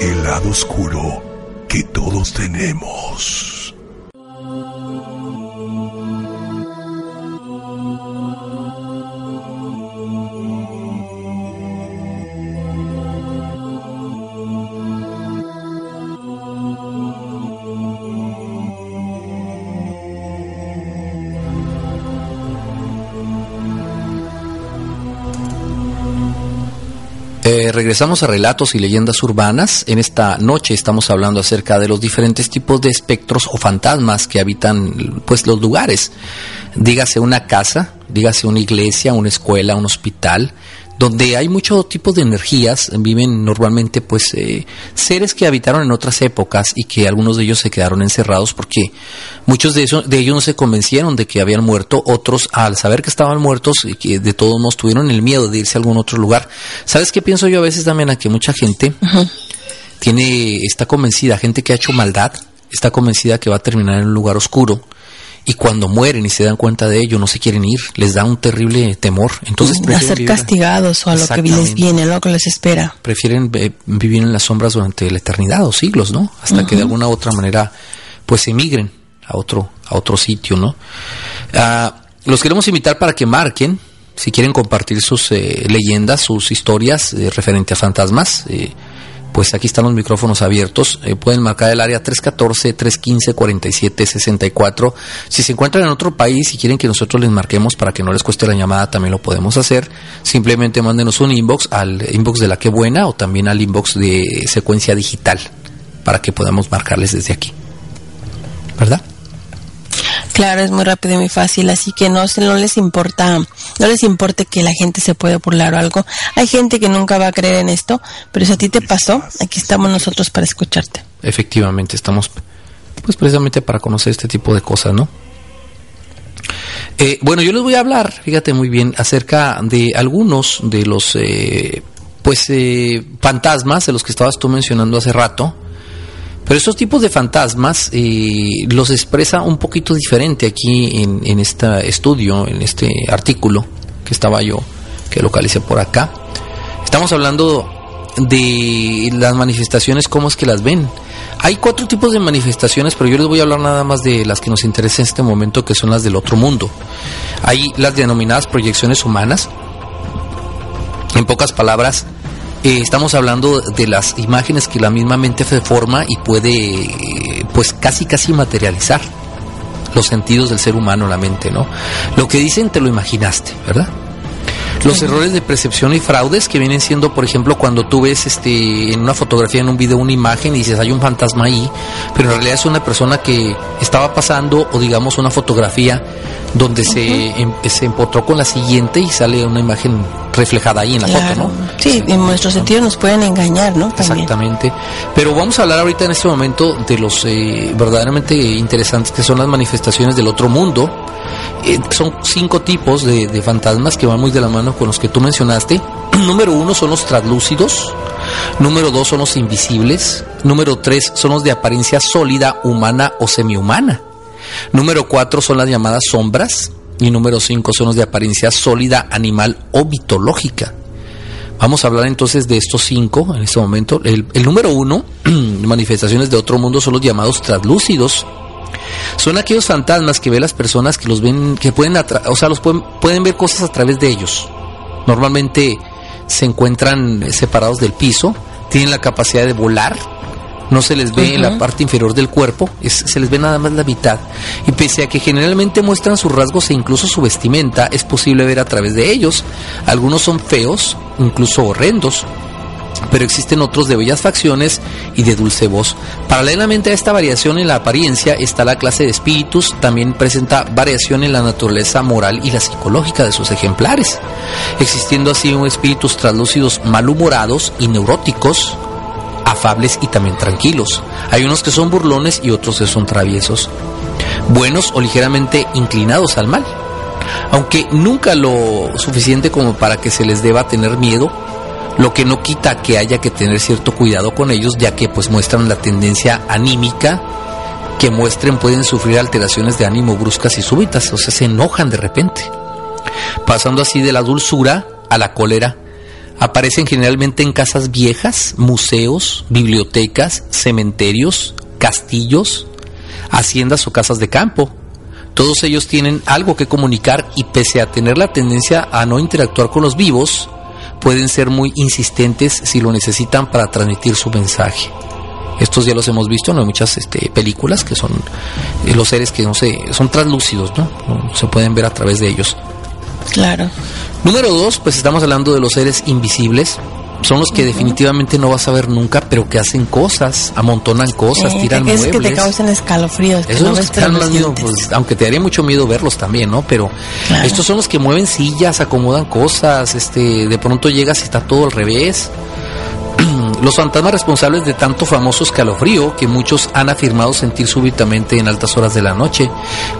El lado oscuro que todos tenemos. Regresamos a relatos y leyendas urbanas. En esta noche estamos hablando acerca de los diferentes tipos de espectros o fantasmas que habitan pues los lugares. Dígase una casa, dígase una iglesia, una escuela, un hospital, donde hay muchos tipos de energías, viven normalmente pues eh, seres que habitaron en otras épocas y que algunos de ellos se quedaron encerrados porque muchos de, eso, de ellos no se convencieron de que habían muerto, otros al saber que estaban muertos y que de todos modos tuvieron el miedo de irse a algún otro lugar. ¿Sabes qué pienso yo a veces también? A que mucha gente tiene está convencida, gente que ha hecho maldad, está convencida que va a terminar en un lugar oscuro y cuando mueren y se dan cuenta de ello no se quieren ir, les da un terrible temor. Entonces a prefieren ser vivir- castigados o a lo que les viene, lo que les espera. prefieren eh, vivir en las sombras durante la eternidad o siglos, ¿no? Hasta que de alguna u otra manera pues emigren a otro a otro sitio, ¿no? Ah, los queremos invitar para que marquen si quieren compartir sus eh, leyendas, sus historias eh, referente a fantasmas. eh, pues aquí están los micrófonos abiertos. Eh, pueden marcar el área 314-315-4764. Si se encuentran en otro país y quieren que nosotros les marquemos para que no les cueste la llamada, también lo podemos hacer. Simplemente mándenos un inbox al inbox de la que buena o también al inbox de secuencia digital para que podamos marcarles desde aquí. ¿Verdad? Claro, es muy rápido y muy fácil, así que no se no les importa, no les importe que la gente se pueda burlar o algo. Hay gente que nunca va a creer en esto, pero si a ti te pasó, aquí estamos nosotros para escucharte. efectivamente estamos pues precisamente para conocer este tipo de cosas, ¿no? Eh, bueno, yo les voy a hablar, fíjate muy bien, acerca de algunos de los eh, pues eh, fantasmas de los que estabas tú mencionando hace rato. Pero estos tipos de fantasmas eh, los expresa un poquito diferente aquí en, en este estudio, en este artículo que estaba yo, que localicé por acá. Estamos hablando de las manifestaciones, cómo es que las ven. Hay cuatro tipos de manifestaciones, pero yo les voy a hablar nada más de las que nos interesan en este momento, que son las del otro mundo. Hay las denominadas proyecciones humanas. En pocas palabras, eh, estamos hablando de las imágenes que la misma mente se forma y puede, pues casi casi materializar los sentidos del ser humano, la mente, ¿no? Lo que dicen te lo imaginaste, ¿verdad? Los errores de percepción y fraudes que vienen siendo, por ejemplo, cuando tú ves este en una fotografía, en un video, una imagen y dices hay un fantasma ahí, pero en realidad es una persona que estaba pasando o digamos una fotografía donde se, em- se empotró con la siguiente y sale una imagen reflejada ahí en la foto. ¿no? Sí, en nuestros sentidos nos pueden engañar, ¿no? También. Exactamente. Pero vamos a hablar ahorita en este momento de los eh, verdaderamente interesantes que son las manifestaciones del otro mundo. Eh, son cinco tipos de, de fantasmas que van muy de la mano con los que tú mencionaste. Número uno son los translúcidos. Número dos son los invisibles. Número tres son los de apariencia sólida, humana o semihumana. Número cuatro son las llamadas sombras. Y número cinco son los de apariencia sólida, animal o mitológica. Vamos a hablar entonces de estos cinco en este momento. El, número uno, manifestaciones de otro mundo, son los llamados translúcidos. Son aquellos fantasmas que ven las personas que los ven, que pueden, o sea, los pueden ver cosas a través de ellos. Normalmente se encuentran eh, separados del piso, tienen la capacidad de volar, no se les ve en la parte inferior del cuerpo, es- se les ve nada más la mitad. Y pese a que generalmente muestran sus rasgos e incluso su vestimenta, es posible ver a través de ellos. Algunos son feos, incluso horrendos, pero existen otros de bellas facciones y de dulce voz. Paralelamente a esta variación en la apariencia está la clase de espíritus, también presenta variación en la naturaleza moral y la psicológica de sus ejemplares, existiendo así un espíritus translúcidos malhumorados y neuróticos, afables y también tranquilos. Hay unos que son burlones y otros que son traviesos, buenos o ligeramente inclinados al mal. Aunque nunca lo suficiente como para que se les deba tener miedo, lo que no quita que haya que tener cierto cuidado con ellos, ya que pues muestran la tendencia anímica que muestren pueden sufrir alteraciones de ánimo bruscas y súbitas, o sea, se enojan de repente. Pasando así de la dulzura a la cólera, aparecen generalmente en casas viejas, museos, bibliotecas, cementerios, castillos, haciendas o casas de campo. Todos ellos tienen algo que comunicar y pese a tener la tendencia a no interactuar con los vivos, pueden ser muy insistentes si lo necesitan para transmitir su mensaje. Estos ya los hemos visto ¿no? en muchas este, películas que son eh, los seres que no se son translúcidos, ¿no? No se pueden ver a través de ellos. Claro. Número dos, pues estamos hablando de los seres invisibles. Son los que definitivamente no vas a ver nunca, pero que hacen cosas, amontonan cosas, Eh, tiran es que te muebles. causan escalofríos. que Esos no los ves, que más miedo, pues, aunque te daría mucho miedo verlos también, ¿no? Pero Claro. estos son los que mueven sillas, acomodan cosas, este, de pronto llegas y está todo al revés. Los fantasmas responsables de tanto famoso escalofrío que muchos han afirmado sentir súbitamente en altas horas de la noche,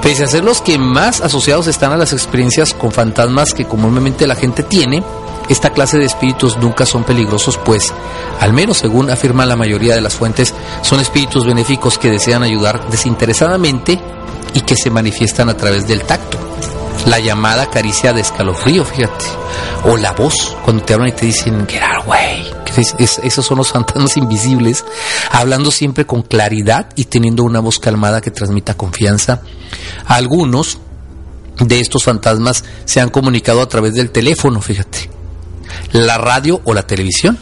pese a ser los que más asociados están a las experiencias con fantasmas que comúnmente la gente tiene, esta clase de espíritus nunca son peligrosos, pues, al menos según afirma la mayoría de las fuentes, son espíritus benéficos que desean ayudar desinteresadamente y que se manifiestan a través del tacto. La llamada caricia de escalofrío, fíjate. O la voz, cuando te hablan y te dicen, get out, way. Esos son los fantasmas invisibles, hablando siempre con claridad y teniendo una voz calmada que transmita confianza. Algunos de estos fantasmas se han comunicado a través del teléfono, fíjate, la radio o la televisión.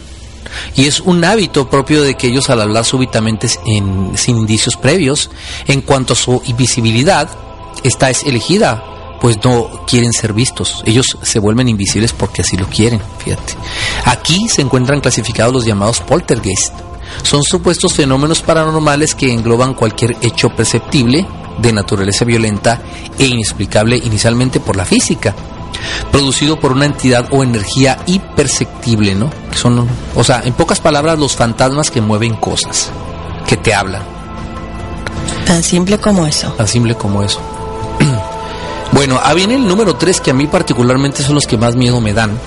Y es un hábito propio de que ellos al hablar súbitamente sin indicios previos, en cuanto a su invisibilidad, esta es elegida, pues no quieren ser vistos. Ellos se vuelven invisibles porque así lo quieren, fíjate. Aquí se encuentran clasificados los llamados poltergeist. Son supuestos fenómenos paranormales que engloban cualquier hecho perceptible de naturaleza violenta e inexplicable inicialmente por la física, producido por una entidad o energía imperceptible, ¿no? Que son, o sea, en pocas palabras, los fantasmas que mueven cosas, que te hablan. Tan simple como eso. Tan simple como eso. Bueno, ah, viene el número 3 que a mí particularmente son los que más miedo me dan.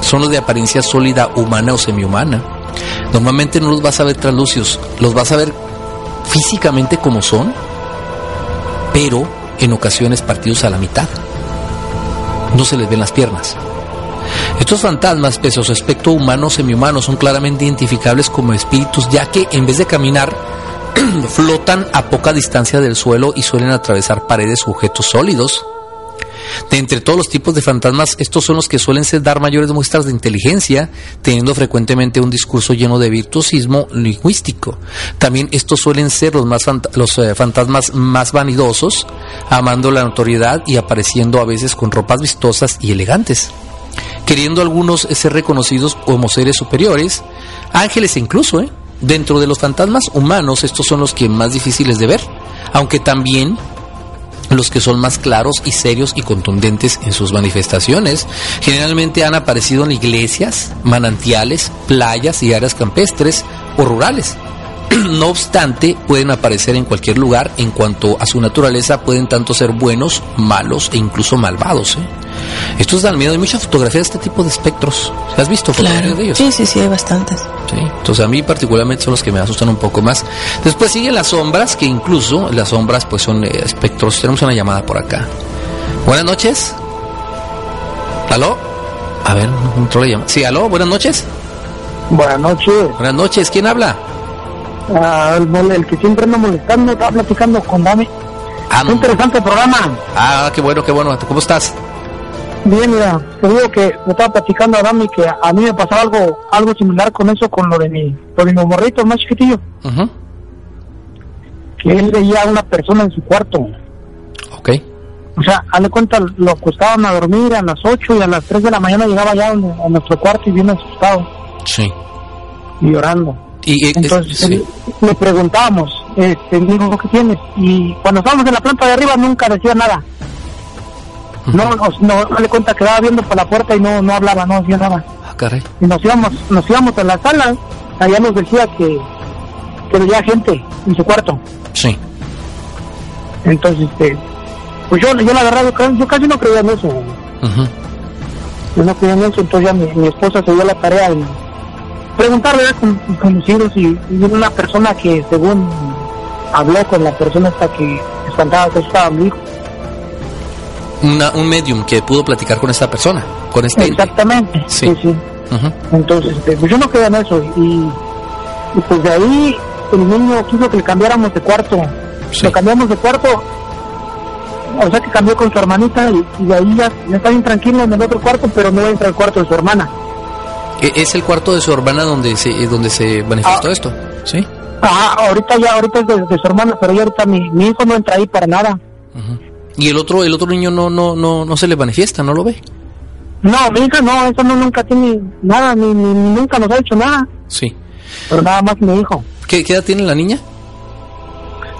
Son los de apariencia sólida, humana o semihumana. Normalmente no los vas a ver translúcidos, los vas a ver físicamente como son, pero en ocasiones partidos a la mitad. No se les ven las piernas. Estos fantasmas, pese a su aspecto humano o semihumano, son claramente identificables como espíritus, ya que en vez de caminar, flotan a poca distancia del suelo y suelen atravesar paredes u objetos sólidos. De entre todos los tipos de fantasmas, estos son los que suelen dar mayores muestras de inteligencia, teniendo frecuentemente un discurso lleno de virtuosismo lingüístico. También estos suelen ser los, más los eh, fantasmas más vanidosos, amando la notoriedad y apareciendo a veces con ropas vistosas y elegantes. Queriendo algunos ser reconocidos como seres superiores, ángeles incluso, ¿eh? Dentro de los fantasmas humanos, estos son los que más difíciles de ver, aunque también los que son más claros y serios y contundentes en sus manifestaciones. Generalmente han aparecido en iglesias, manantiales, playas y áreas campestres o rurales. No obstante, pueden aparecer en cualquier lugar. En cuanto a su naturaleza, pueden tanto ser buenos, malos e incluso malvados. ¿eh? Estos dan miedo. Hay mucha fotografía de este tipo de espectros. ¿Has visto fotografías de ellos? Sí, sí, sí, hay bastantes. Sí. Entonces a mí particularmente son los que me asustan un poco más. Después siguen las sombras, que incluso las sombras pues son eh, espectros. Tenemos una llamada por acá. Buenas noches. ¿Aló? A ver, no le llama. Sí, aló, buenas noches. Buenas noches. Buenas noches, ¿quién habla? Ah, el, que siempre anda molestando, está platicando con Dami. Ah, interesante programa. Ah, qué bueno, qué bueno. ¿Cómo estás? Bien, mira, te digo que me estaba platicando a Dami que a mí me pasaba algo algo similar con eso, con lo de mi, lo de mi morrito más chiquitillo. Que él veía a una persona en su cuarto. Ok. O sea, hazle cuenta, lo acostaban a dormir a las 8 y a las 3 de la mañana llegaba ya a nuestro cuarto y viene asustado. Sí. Y llorando. Y, Entonces le preguntábamos, este, dijo, ¿qué tienes? Y cuando estábamos en la planta de arriba nunca decía nada. No, no, no, le cuenta, quedaba viendo por la puerta y no, no hablaba, no decía nada. Ah, caray. Y nos íbamos, nos íbamos a la sala, allá nos decía que, que veía gente en su cuarto. Sí. Entonces, este, pues yo, yo la verdad, yo casi no creía en eso. Yo no creía en eso, entonces ya mi, mi esposa se dio la tarea de preguntarle con, con los hijos y, una persona que según habló con la persona hasta que espantaba que estaba mi hijo. Una, un medium que pudo platicar con esta persona, con este Exactamente, sí, sí. Entonces, este, pues yo no quedé en eso y, pues de ahí el niño quiso que le cambiáramos de cuarto. Le cambiamos de cuarto, o sea que cambió con su hermanita y, de ahí ya, está bien tranquilo en el otro cuarto, pero no entra al cuarto de su hermana. ¿E-, ¿Es el cuarto de su hermana donde se, donde se manifestó ah. esto? ¿Sí? Ah, ahorita ya, ahorita es de, su hermana, pero ya ahorita mi, mi, hijo no entra ahí para nada. ¿Y el otro, el otro niño no, no, no, no se le manifiesta, no lo ve? No, mi hija no, eso no nunca tiene nada, ni, nunca nos ha hecho nada. Sí. Pero nada más mi hijo. ¿Qué, qué edad tiene la niña?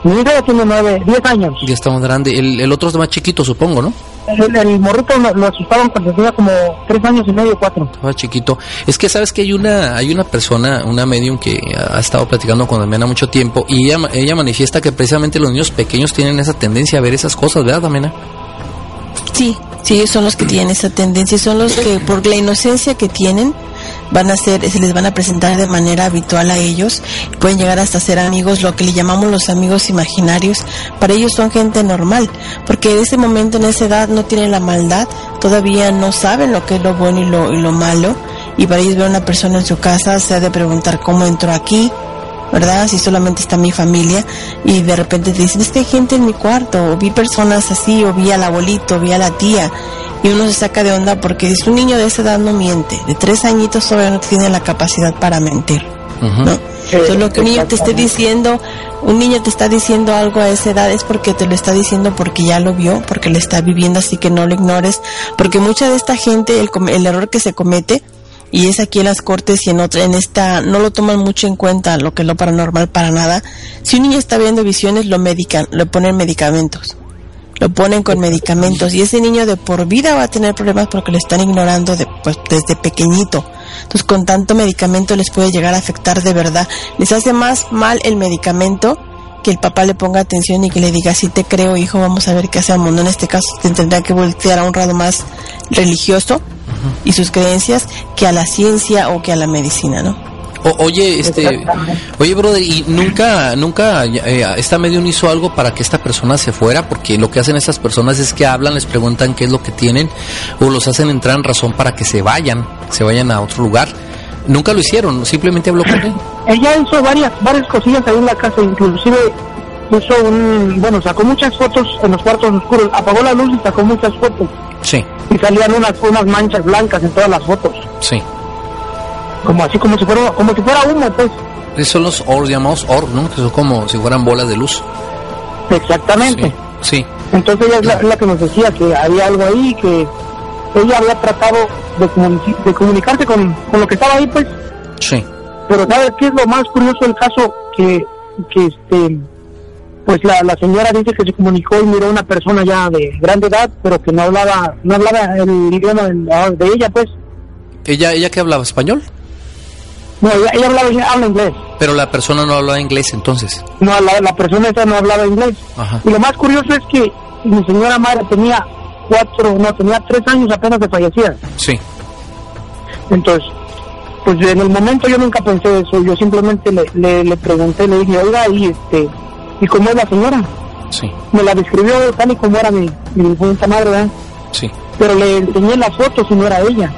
Mi hija ya tiene nueve, diez años. Ya está más grande. El, el otro es más chiquito, supongo, ¿no? El, morrito lo, asustaban cuando tenía como tres años y medio, cuatro. Estaba chiquito. Es que sabes que hay una hay una persona, una medium que ha estado platicando con Damena mucho tiempo y ella, ella manifiesta que precisamente los niños pequeños tienen esa tendencia a ver esas cosas, ¿verdad, Damena? Sí, Sí, son los que tienen esa tendencia, son los que por la inocencia que tienen van a ser, se les van a presentar de manera habitual a ellos, pueden llegar hasta ser amigos, lo que le llamamos los amigos imaginarios, para ellos son gente normal, porque en ese momento, en esa edad, no tienen la maldad, todavía no saben lo que es lo bueno y lo, y lo malo, y para ellos ver a una persona en su casa se ha de preguntar cómo entró aquí, ¿verdad? Si solamente está mi familia. Y de repente te dicen, es gente en mi cuarto, o vi personas así, o vi al abuelito, o vi a la tía, y uno se saca de onda porque es un niño de esa edad no miente, de tres añitos todavía no tiene la capacidad para mentir, ¿no? Entonces lo que un niño te esté diciendo, un niño te está diciendo algo a esa edad es porque te lo está diciendo porque ya lo vio, porque lo está viviendo, así que no lo ignores, porque mucha de esta gente, el, el error que se comete, y es aquí en las cortes y en otra, en esta, no lo toman mucho en cuenta lo que es lo paranormal para nada. Si un niño está viendo visiones, lo medican, lo ponen medicamentos lo ponen con medicamentos y ese niño de por vida va a tener problemas porque lo están ignorando de, pues, desde pequeñito. Entonces con tanto medicamento les puede llegar a afectar de verdad. Les hace más mal el medicamento que el papá le ponga atención y que le diga, si te creo hijo, vamos a ver qué hacemos. No en este caso tendrá que voltear a un lado más religioso y sus creencias que a la ciencia o que a la medicina, ¿no? Oye, este, oye, brother, y nunca, nunca eh, esta medium hizo algo para que esta persona se fuera, porque lo que hacen estas personas es que hablan, les preguntan qué es lo que tienen, o los hacen entrar en razón para que se vayan, se vayan a otro lugar. Nunca lo hicieron, simplemente habló con él. Ella hizo varias, varias cosillas ahí en la casa, inclusive hizo un, bueno, sacó muchas fotos en los cuartos oscuros, apagó la luz y sacó muchas fotos. Sí. Y salían unas, unas manchas blancas en todas las fotos. Sí como así como si fuera como si fuera humo pues. Son los or llamados or no que son como si fueran bolas de luz. Exactamente. Sí, entonces ella es la, que nos decía que había algo ahí que ella había tratado de, de comunicarse con, con, lo que estaba ahí pues. Sí. Pero sabes qué es lo más curioso del caso que que este pues la, la señora dice que se comunicó y miró a una persona ya de grande edad pero que no hablaba no hablaba el idioma de, de ella pues. Ella ella que hablaba español no, ella, hablaba, habla inglés. Pero la persona no hablaba inglés entonces. No, la, persona esa no hablaba inglés. Y lo más curioso es que mi señora madre tenía cuatro, no, tenía tres años apenas de fallecida. Sí. Entonces, pues en el momento yo nunca pensé eso, yo simplemente le, le, pregunté, le dije, oiga, ¿y este, y cómo es la señora? Sí. Me la describió tal y como era mi, mi madre, ¿verdad? Sí. Pero le enseñé las fotos y no era ella.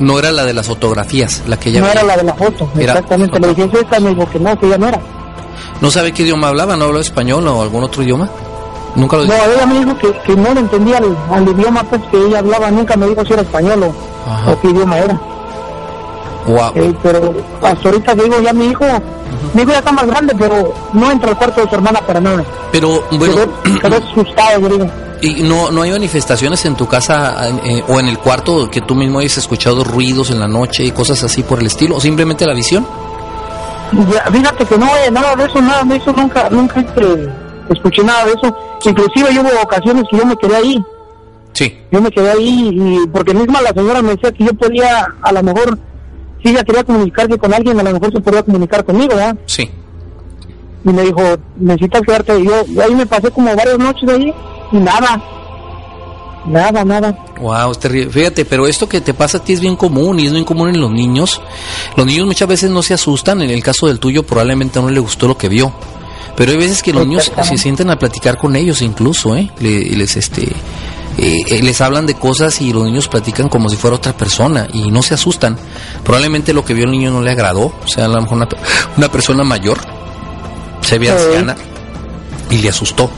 No era la de las fotografías, la que ella No era la de la foto, exactamente. Le dije, esta, me dijo que no, que ella no era. ¿No sabe qué idioma hablaba? ¿No hablaba español o algún otro idioma? Nunca lo. No, ella me dijo que, que no le entendía al, idioma pues que ella hablaba, nunca me dijo si era español o, qué idioma era. Wow. Eh, pero hasta ahorita digo, ya mi hijo, mi hijo ya está más grande, pero no entra al cuarto de su hermana para nada. Pero bueno, quedó, asustado, digo. ¿Y no, no hay manifestaciones en tu casa eh, o en el cuarto que tú mismo hayas escuchado ruidos en la noche y cosas así por el estilo? ¿O simplemente la visión? fíjate que no, eh, nada de eso, nada de eso, nunca, nunca este, escuché nada de eso. Inclusive hubo ocasiones que yo me quedé ahí. Sí. Yo me quedé ahí y porque misma la señora me decía que yo podía, a lo mejor, si ella quería comunicarse con alguien, a lo mejor se podía comunicar conmigo, ¿verdad? Sí. Y me dijo, necesitas quedarte. Y yo, ahí me pasé como varias noches ahí y nada. Nada, nada. Wow, fíjate, pero esto que te pasa a ti es bien común y es bien común en los niños. Los niños muchas veces no se asustan, en el caso del tuyo probablemente no le gustó lo que vio. Pero hay veces que los niños se sienten a platicar con ellos incluso, ¿eh? les este eh, eh, les hablan de cosas y los niños platican como si fuera otra persona y no se asustan. Probablemente lo que vio el niño no le agradó, o sea, a lo mejor una, una persona mayor se ve anciana y le asustó.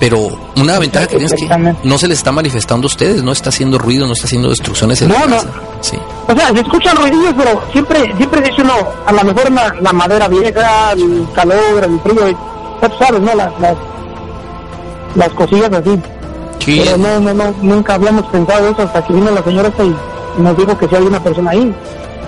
Pero una ventaja que tienes es que no se les está manifestando a ustedes, no está haciendo ruido, no está haciendo destrucciones en no, No. Sí. O sea, se escuchan ruidos, pero siempre siempre dice uno, a lo mejor la, madera vieja, el calor, el frío, ya tú sabes, ¿no? Las, las, cosillas así. Sí. Pero no, no, no, nunca habíamos pensado eso hasta que vino la señora esta y nos dijo que si hay una persona ahí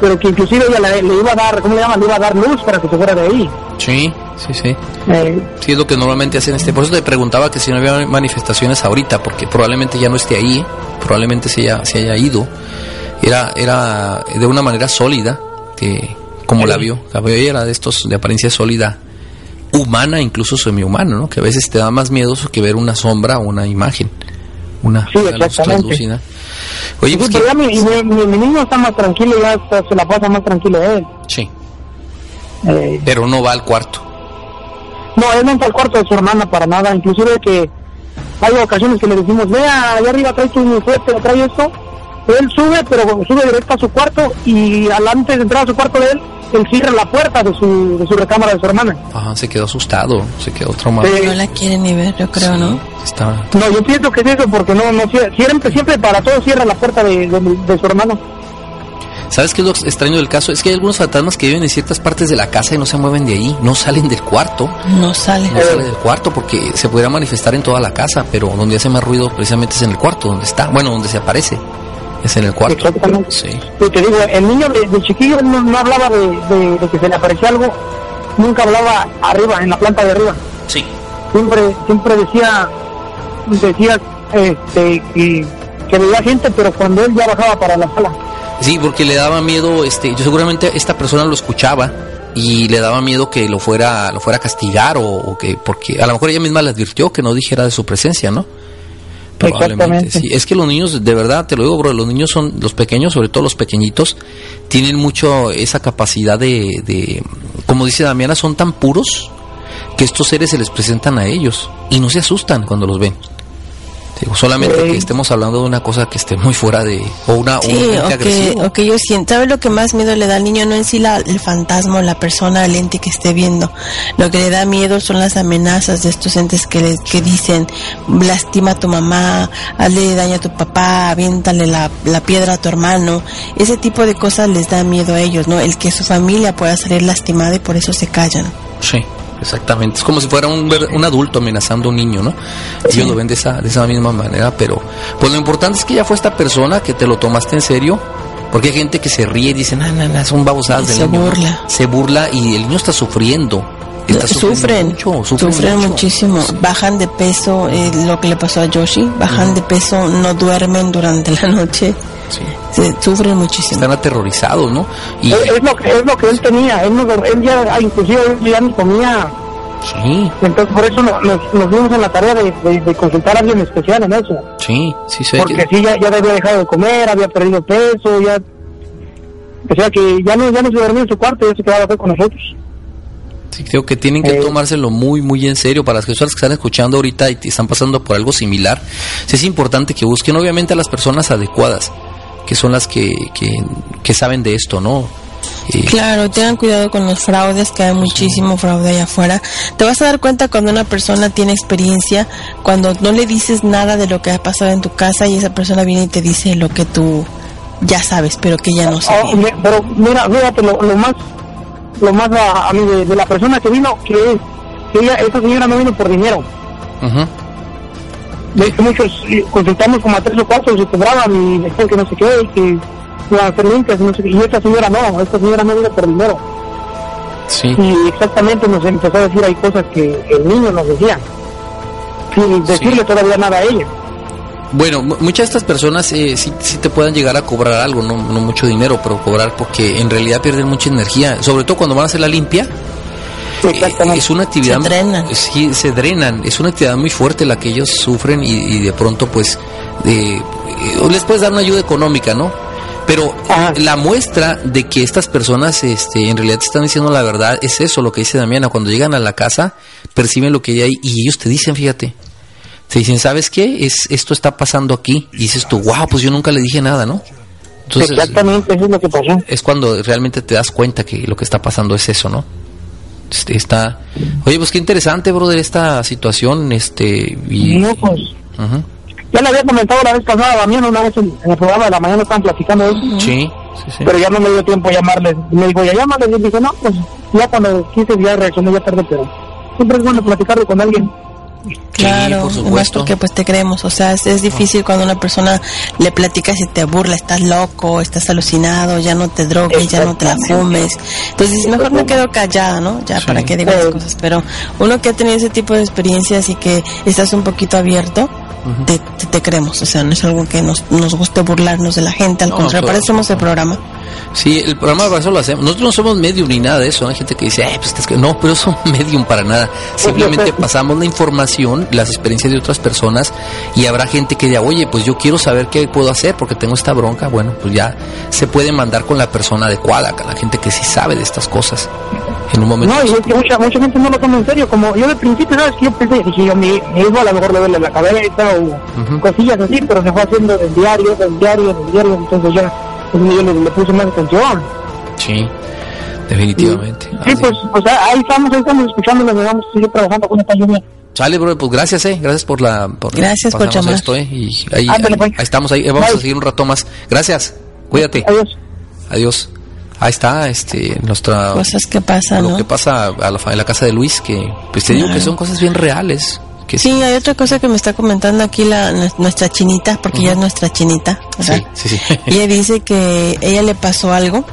pero que inclusive ella le, iba a dar, ¿cómo le llaman? Le iba a dar luz para que se fuera de ahí. Sí, sí, sí. Eh, sí, es lo que normalmente hacen este. Por eso te preguntaba que si no había manifestaciones ahorita, porque probablemente ya no esté ahí, probablemente se haya, se haya ido. Era, era de una manera sólida, que como la vio. La vio era de estos de apariencia sólida, humana, incluso semi-humana, ¿no? Que a veces te da más miedo que ver una sombra o una imagen. una, Sí, una luz translúcida. Oye, pues pero que- ya mi, mi, mi- mi niño está más tranquilo, ya está- se la pasa más tranquilo él. sí, Eh, pero no va al cuarto. no, él no entra al cuarto de su hermana para nada, inclusive que hay ocasiones que le decimos, vea, allá arriba trae tu fuerte, trae esto. Él sube, pero sube directo a su cuarto y al antes de entrar a su cuarto de él, él cierra la puerta de su, de su recámara de su hermana. Ajá, se quedó asustado, se quedó traumado. Sí. No la quiere ni ver, yo creo, ¿no? Está, No, yo pienso que es eso, porque no, no siempre, siempre para todo cierra la puerta de, de, de su hermano. ¿Sabes qué es lo extraño del caso? Es que hay algunos fantasmas que viven en ciertas partes de la casa y no se mueven de ahí, no salen del cuarto, No sale. no salen del cuarto porque se pudiera manifestar en toda la casa, pero donde hace más ruido precisamente es en el cuarto, donde está, bueno, donde se aparece, es en el cuarto. Exactamente. Sí. Y te digo, el niño de, de chiquillo no, no hablaba de, de- de que se le aparecía algo, nunca hablaba arriba, en la planta de arriba. Sí. Siempre, siempre decía, decía este, que, que veía gente, pero cuando él ya bajaba para la sala. Sí, porque le daba miedo, este, yo seguramente esta persona lo escuchaba y le daba miedo que lo fuera, lo fuera a castigar o, o que, porque a lo mejor ella misma le advirtió que no dijera de su presencia, ¿no? Probablemente, sí. Es que los niños, de verdad, te lo digo, bro, los niños son, los pequeños, sobre todo los pequeñitos, tienen mucho esa capacidad de, de, como dice Damiana, son tan puros que estos seres se les presentan a ellos y no se asustan cuando los ven. Digo, solamente que estemos hablando de una cosa que esté muy fuera de, o una, un Sí, ente o que, agresivo. o que yo siento, ¿sabe lo que más miedo le da al niño? No en sí la, el fantasma o la persona, el ente que esté viendo. Lo que le da miedo son las amenazas de estos entes que, le- que dicen, lastima a tu mamá, hazle daño a tu papá, aviéntale la, la piedra a tu hermano. Ese tipo de cosas les da miedo a ellos, ¿no? El que su familia pueda salir lastimada y por eso se callan. Sí, exactamente. Es como si fuera un, un adulto amenazando a un niño, ¿no? Ellos lo ven de esa, de esa misma manera, pero pues lo importante es que ya fue esta persona que te lo tomaste en serio. Porque hay gente que se ríe y dice, no, no, no, son babosadas del Se niño", ¿no? burla. Se burla y el niño está sufriendo. Está sufriendo sufren, mucho, sufren, sufren mucho. muchísimo, bajan de peso, eh, lo que le pasó a Yoshi, bajan de peso, no duermen durante la noche, Sí. se, sufren muchísimo. Están aterrorizados, ¿no? Y Es, es lo que, es lo que él tenía, él, no- él ya, ah, inclusive él ya ni comía, sí, entonces por eso no- nos, nos dimos en la tarea de, de- de consultar a alguien especial en eso. sí, sí, sí. porque que- sí ya, ya había dejado de comer, había perdido peso, ya o sea que ya no ya no se dormía en su cuarto, ya se quedaba con nosotros. Sí, creo que tienen que Eh. tomárselo muy, muy en serio para las personas que están escuchando ahorita y están pasando por algo similar. Sí es importante que busquen obviamente a las personas adecuadas, que son las que, que, que saben de esto, ¿no? Eh, Claro, tengan cuidado con los fraudes, que hay muchísimo fraude allá afuera. Te vas a dar cuenta cuando una persona tiene experiencia, cuando no le dices nada de lo que ha pasado en tu casa y esa persona viene y te dice lo que tú ya sabes, pero que ya no Oh, sabía. me- pero mira, fíjate lo, lo más lo más a, a mí de, de la persona que vino que es que ella esta señora no vino por dinero. ujú. De hecho, muchos eh, consultamos como a tres o cuatro y se cobraban y decían que no sé qué, y que iban a hacer limpias y no sé qué. Y esta señora no, esta señora no vino por dinero. Sí, Y exactamente nos empezó a decir hay cosas que el niño nos decía. Sin decirle todavía nada a ella. Bueno, mu- muchas de estas personas eh, sí, sí te pueden llegar a cobrar algo, no, no mucho dinero, pero cobrar porque en realidad pierden mucha energía, sobre todo cuando van a hacer la limpia. Eh, Exactamente. es una actividad Se drenan. sí se drenan es una actividad muy fuerte la que ellos sufren y, y de pronto pues eh, eh, les puedes dar una ayuda económica no pero Ajá. la muestra de que estas personas este en realidad te están diciendo la verdad es eso lo que dice Damiana cuando llegan a la casa perciben lo que hay ahí y ellos te dicen fíjate te dicen sabes qué es esto está pasando aquí y dices tú wow pues yo nunca le dije nada no entonces Exactamente, eso es lo que pasó. es cuando realmente te das cuenta que lo que está pasando es eso, ¿no? Este, está... Oye, pues qué interesante, brother, esta situación, este... Y... No, pues, ya le había comentado la vez pasada Damián, una vez en, en el programa de la mañana estaban platicando de eso, Sí, sí, sí. pero ya no me dio tiempo a llamarles. Me dijo, ya llámales, y dije, no, pues ya cuando quise ya reaccioné ya tarde, pero siempre es bueno platicarlo con alguien. Claro, por además supuesto. porque pues te creemos, o sea, es, es difícil cuando una persona le platicas y te burla, estás loco, estás alucinado, ya no te drogues, ya no te la fumes. Entonces, mejor me quedo callada, ¿no? Ya Sí. para que diga las Sí. cosas. Pero uno que ha tenido ese tipo de experiencias y que estás un poquito abierto, te, te, te creemos, o sea, no es algo que nos, nos guste burlarnos de la gente, al No, contrario, claro. para eso somos el programa. Sí, el programa de eso lo hacemos. Nosotros no somos medium ni nada de eso. Hay gente que dice, eh, pues es que no, pero son medium para nada. Simplemente pasamos la información, las experiencias de otras personas y habrá gente que diga, oye, pues yo quiero saber qué puedo hacer porque tengo esta bronca. Bueno, pues ya se puede mandar con la persona adecuada, con la gente que sí sabe de estas cosas. En un momento. No, y es que mucha, mucha gente no lo toma en serio. Como yo de principio, ¿sabes? Que yo pensé, dije yo, mi, mi hijo a lo mejor le duele la cabeza o cosillas así, pero se fue haciendo del diario, del diario, del diario. Entonces ya pues yo le, le puse más atención. Sí, definitivamente. Sí, pues, pues ahí estamos, ahí estamos escuchando, nos vamos a seguir trabajando con esta lluvia. Sale, bro, pues gracias, eh. Gracias por la. Por gracias por llamar. Esto, eh. Y ahí, ah, ahí, ahí, estamos, ahí. Vamos Bye. a seguir un rato más. Gracias. Cuídate. Adiós. Adiós. Ahí está, este, nuestra. Cosas que pasan. Lo ¿no? que pasa a la, en la casa de Luis, que, pues te digo que son cosas bien reales. Que sí, hay otra cosa que me está comentando aquí la nuestra chinita, porque uh -huh. ella es nuestra chinita. ¿verdad? Sí, sí, sí. ella dice que ella le pasó algo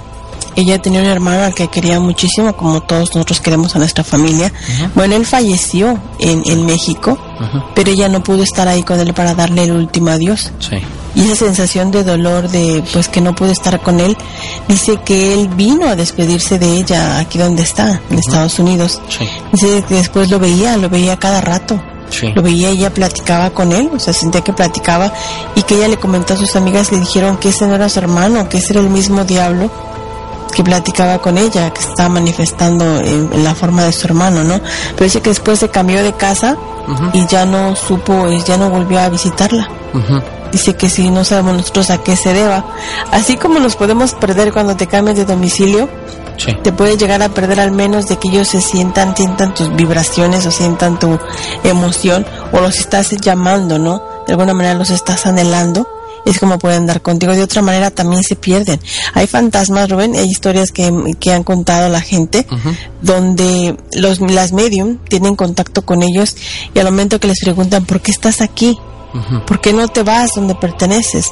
ella tenía un hermano al que quería muchísimo, como todos nosotros queremos a nuestra familia. Uh -huh. Bueno, él falleció en, en México, uh -huh. pero ella no pudo estar ahí con él para darle el último adiós. Sí. Y esa sensación de dolor de pues que no pudo estar con él, dice que él vino a despedirse de ella aquí donde está, en. Estados Unidos. Sí. Dice que después lo veía, lo veía cada rato. Sí. Lo veía, ella platicaba con él, o sea, sentía que platicaba y que ella le comentó a sus amigas, le dijeron que ese no era su hermano, que ese era el mismo diablo que platicaba con ella, que estaba manifestando en, la forma de su hermano, ¿no? Pero dice que después se cambió de casa uh -huh. y ya no supo, ya no volvió a visitarla. Uh -huh. Dice que si no sabemos nosotros a qué se deba. Así como nos podemos perder cuando te cambias de domicilio, sí. te puedes llegar a perder al menos de que ellos se sientan, sientan tus vibraciones o sientan tu emoción o los estás llamando, ¿no? De alguna manera los estás anhelando es como pueden dar contigo. De otra manera también se pierden. Hay fantasmas, Rubén, hay historias que, que han contado la gente uh -huh. donde los, las medium tienen contacto con ellos y al momento que les preguntan ¿por qué estás aquí? Uh -huh. ¿Por qué no te vas donde perteneces?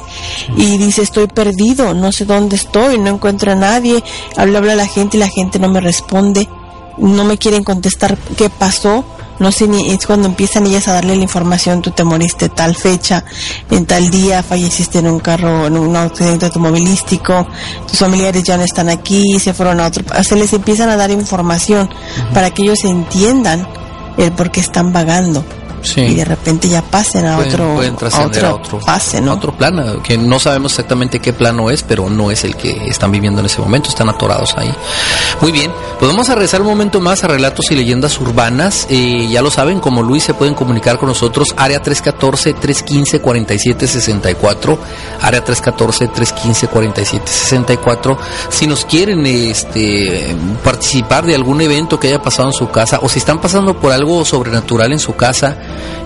Y dice, estoy perdido, no sé dónde estoy, no encuentro a nadie. Habla, habla a la gente y la gente no me responde. No me quieren contestar qué pasó no sé ni es cuando empiezan ellas a darle la información tú te moriste tal fecha en tal día falleciste en un carro en un accidente automovilístico tus familiares ya no están aquí se fueron a otro se les empiezan a dar información uh -huh. para que ellos entiendan el por qué están vagando. Sí. y de repente ya pasen a pueden, otro pueden a otro, a otro, a otro plano que no sabemos exactamente qué plano es pero no es el que están viviendo en ese momento están atorados ahí. Muy bien pues vamos a regresar un momento más a relatos y leyendas urbanas. Eh, ya lo saben como Luis se pueden comunicar con nosotros área 314 315 47 64 área 314 315 47 64 si nos quieren este participar de algún evento que haya pasado en su casa o si están pasando por algo sobrenatural en su casa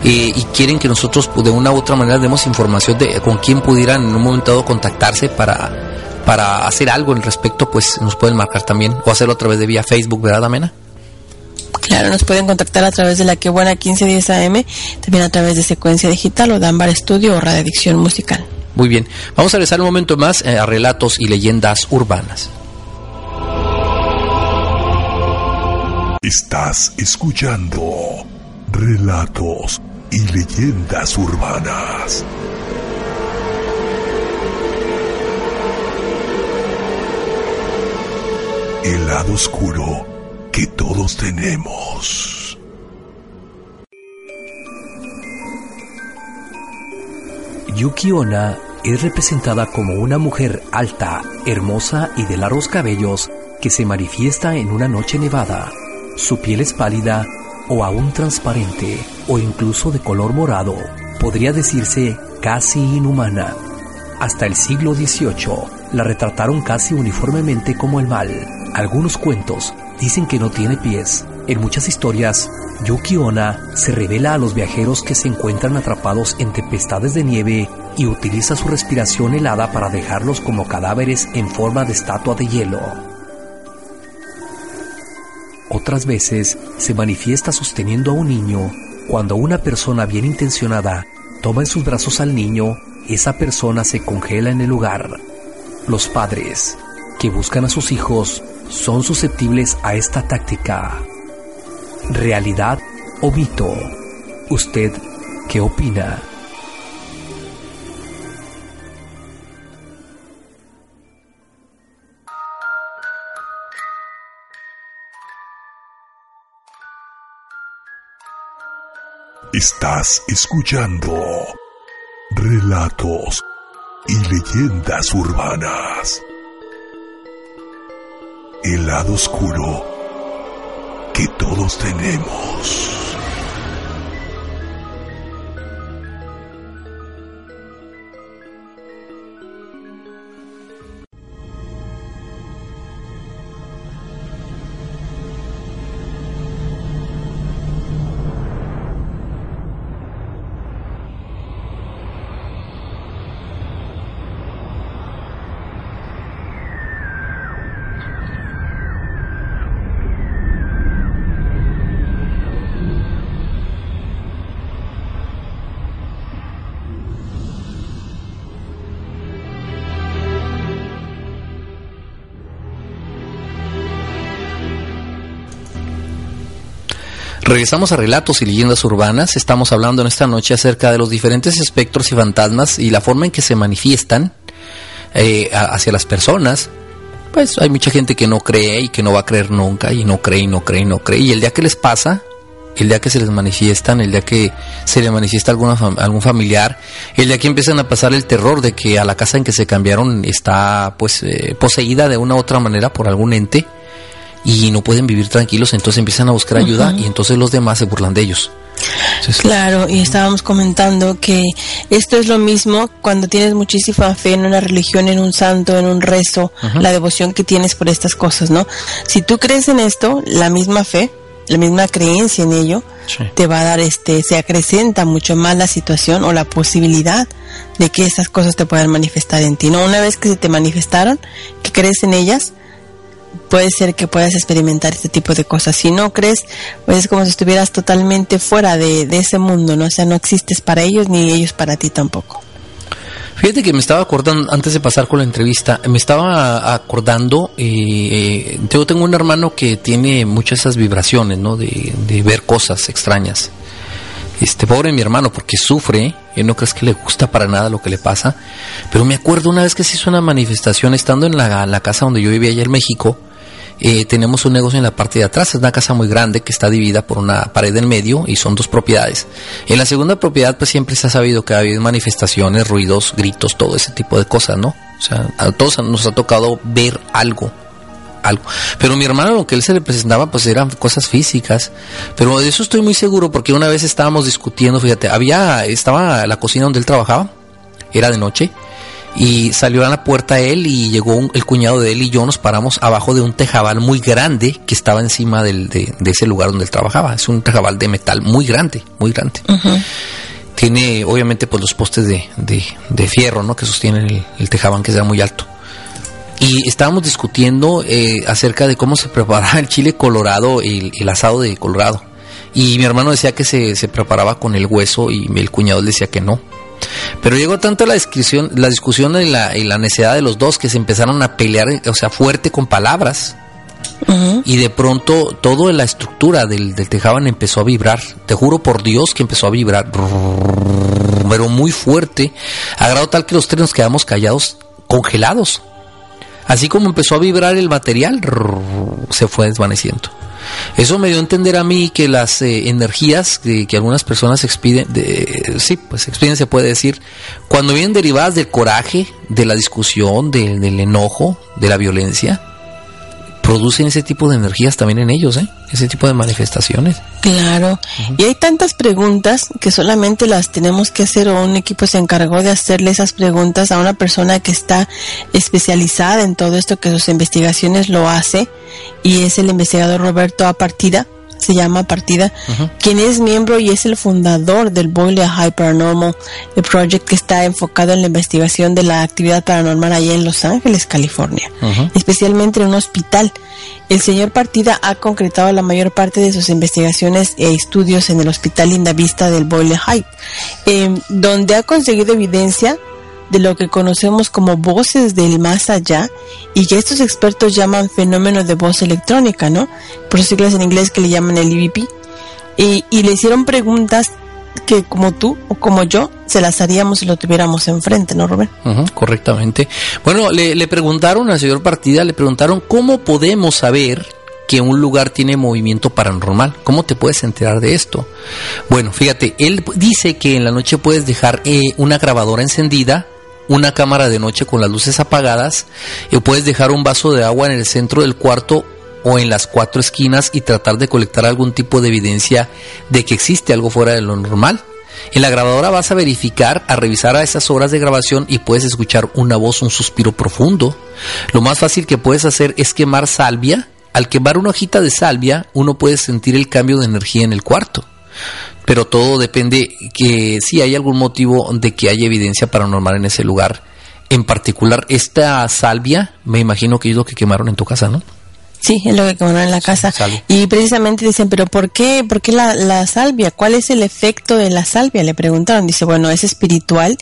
eh, y quieren que nosotros de una u otra manera demos información de con quién pudieran en un momento dado contactarse para, para hacer algo en respecto, pues nos pueden marcar también o hacerlo a través de vía Facebook, ¿verdad, Amena? Claro, nos pueden contactar a través de la que buena 1510 AM, también a través de Secuencia Digital o de Ámbar Estudio o Radiodicción Musical. Muy bien, vamos a regresar un momento más eh, a relatos y leyendas urbanas. Estás escuchando relatos y leyendas urbanas. El lado oscuro que todos tenemos. Yuki Onna es representada como una mujer alta, hermosa y de largos cabellos que se manifiesta en una noche nevada. Su piel es pálida o aún transparente o incluso de color morado, podría decirse casi inhumana. Hasta el siglo XVIII la retrataron casi uniformemente como el mal. Algunos cuentos dicen que no tiene pies. En muchas historias, Yuki Onna se revela a los viajeros que se encuentran atrapados en tempestades de nieve y utiliza su respiración helada para dejarlos como cadáveres en forma de estatua de hielo. Otras veces se manifiesta sosteniendo a un niño. Cuando una persona bien intencionada toma en sus brazos al niño, esa persona se congela en el lugar. Los padres que buscan a sus hijos son susceptibles a esta táctica. ¿Realidad o mito? ¿Usted qué opina? Estás escuchando relatos y leyendas urbanas. El lado oscuro que todos tenemos. Regresamos a relatos y leyendas urbanas. Estamos hablando en esta noche acerca de los diferentes espectros y fantasmas y la forma en que se manifiestan eh, hacia las personas. Pues hay mucha gente que no cree y que no va a creer nunca y no cree y no cree y no cree. Y el día que les pasa, el día que se les manifiestan, el día que se le manifiesta alguna algún familiar, el día que empiezan a pasar el terror de que a la casa en que se cambiaron está pues eh, poseída de una u otra manera por algún ente y no pueden vivir tranquilos, entonces empiezan a buscar ayuda y entonces los demás se burlan de ellos. claro, y estábamos comentando que esto es lo mismo cuando tienes muchísima fe en una religión, en un santo, en un rezo, la devoción que tienes por estas cosas, ¿no? Si tú crees en esto, la misma fe, la misma creencia en ello, te va a dar, este, se acrecenta mucho más la situación o la posibilidad de que esas cosas te puedan manifestar en ti, ¿no? Una vez que se te manifestaron, que crees en ellas, puede ser que puedas experimentar este tipo de cosas. Si no crees, pues es como si estuvieras totalmente fuera de, ese mundo, ¿no? O sea, no existes para ellos ni ellos para ti tampoco. Fíjate que me estaba acordando, antes de pasar con la entrevista, me estaba acordando, eh, yo tengo un hermano que tiene muchas esas vibraciones, ¿no? De ver cosas extrañas. Este pobre mi hermano, porque sufre, y no crees que le gusta para nada lo que le pasa. Pero me acuerdo una vez que se hizo una manifestación estando en la, casa donde yo vivía allá en México. Eh, tenemos un negocio en la parte de atrás, es una casa muy grande que está dividida por una pared en medio y son dos propiedades. En la segunda propiedad pues siempre se ha sabido que ha habido manifestaciones, ruidos, gritos, todo ese tipo de cosas, ¿no? O sea, a todos nos ha tocado ver algo algo. Pero mi hermano lo que él se le presentaba pues eran cosas físicas. Pero de eso estoy muy seguro porque una vez estábamos discutiendo, fíjate, había, estaba la cocina donde él trabajaba, era de noche, y salió a la puerta él y llegó el cuñado de él y yo nos paramos abajo de un tejabal muy grande que estaba encima del, de, ese lugar donde él trabajaba. Es un tejabal de metal muy grande, muy grande. Tiene obviamente pues los postes de, de, fierro, ¿no? Que sostienen el, el tejabán que sea muy alto y estábamos discutiendo eh, acerca de cómo se preparaba el chile colorado, el, el asado de colorado. Y mi hermano decía que se, se, preparaba con el hueso y el cuñado decía que no. Pero llegó tanto la discusión, la discusión y la, y la necesidad de los dos que se empezaron a pelear, o sea, fuerte con palabras. Y de pronto toda la estructura del, del tejaban empezó a vibrar. Te juro por Dios que empezó a vibrar. Pero muy fuerte. A grado tal que los tres nos quedamos callados, congelados. Así como empezó a vibrar el material, se fue desvaneciendo. Eso me dio a entender a mí que las eh, energías que, algunas personas expiden, de, sí, pues expiden se puede decir, cuando vienen derivadas del coraje, de la discusión, del enojo, de la violencia, producen ese tipo de energías también en ellos, ¿eh? ese tipo de manifestaciones. Claro, y hay tantas preguntas que solamente las tenemos que hacer o un equipo se encargó de hacerle esas preguntas a una persona que está especializada en todo esto, que sus investigaciones lo hace, y es el investigador Roberto Apartida se llama Partida, quien es miembro y es el fundador del Boyle High Paranormal Project que está enfocado en la investigación de la actividad paranormal allá en Los Ángeles, California, especialmente en un hospital. El señor Partida ha concretado la mayor parte de sus investigaciones e estudios en el Hospital Linda Vista del Boyle High, eh, donde ha conseguido evidencia de lo que conocemos como voces del más allá y que estos expertos llaman fenómeno de voz electrónica, ¿no? Por siglas en inglés que le llaman el EVP. Y, le hicieron preguntas que como tú o como yo se las haríamos si lo tuviéramos enfrente, ¿no, Rubén? correctamente. Bueno, le, le preguntaron al señor Partida, le preguntaron cómo podemos saber que un lugar tiene movimiento paranormal. ¿Cómo te puedes enterar de esto? Bueno, fíjate, él dice que en la noche puedes dejar eh, una grabadora encendida, una cámara de noche con las luces apagadas, y puedes dejar un vaso de agua en el centro del cuarto o en las cuatro esquinas y tratar de colectar algún tipo de evidencia de que existe algo fuera de lo normal. En la grabadora vas a verificar, a revisar a esas horas de grabación y puedes escuchar una voz, un suspiro profundo. Lo más fácil que puedes hacer es quemar salvia. Al quemar una hojita de salvia, uno puede sentir el cambio de energía en el cuarto. Pero todo depende que si hay algún motivo de que haya evidencia paranormal en ese lugar. En particular, esta salvia, me imagino que es lo que quemaron en tu casa, ¿no? Sí, es lo que quemaron en la casa. Y precisamente dicen, pero ¿por qué, por qué la, la, salvia? ¿Cuál es el efecto de la salvia? Le preguntaron. Dice, bueno, es espiritual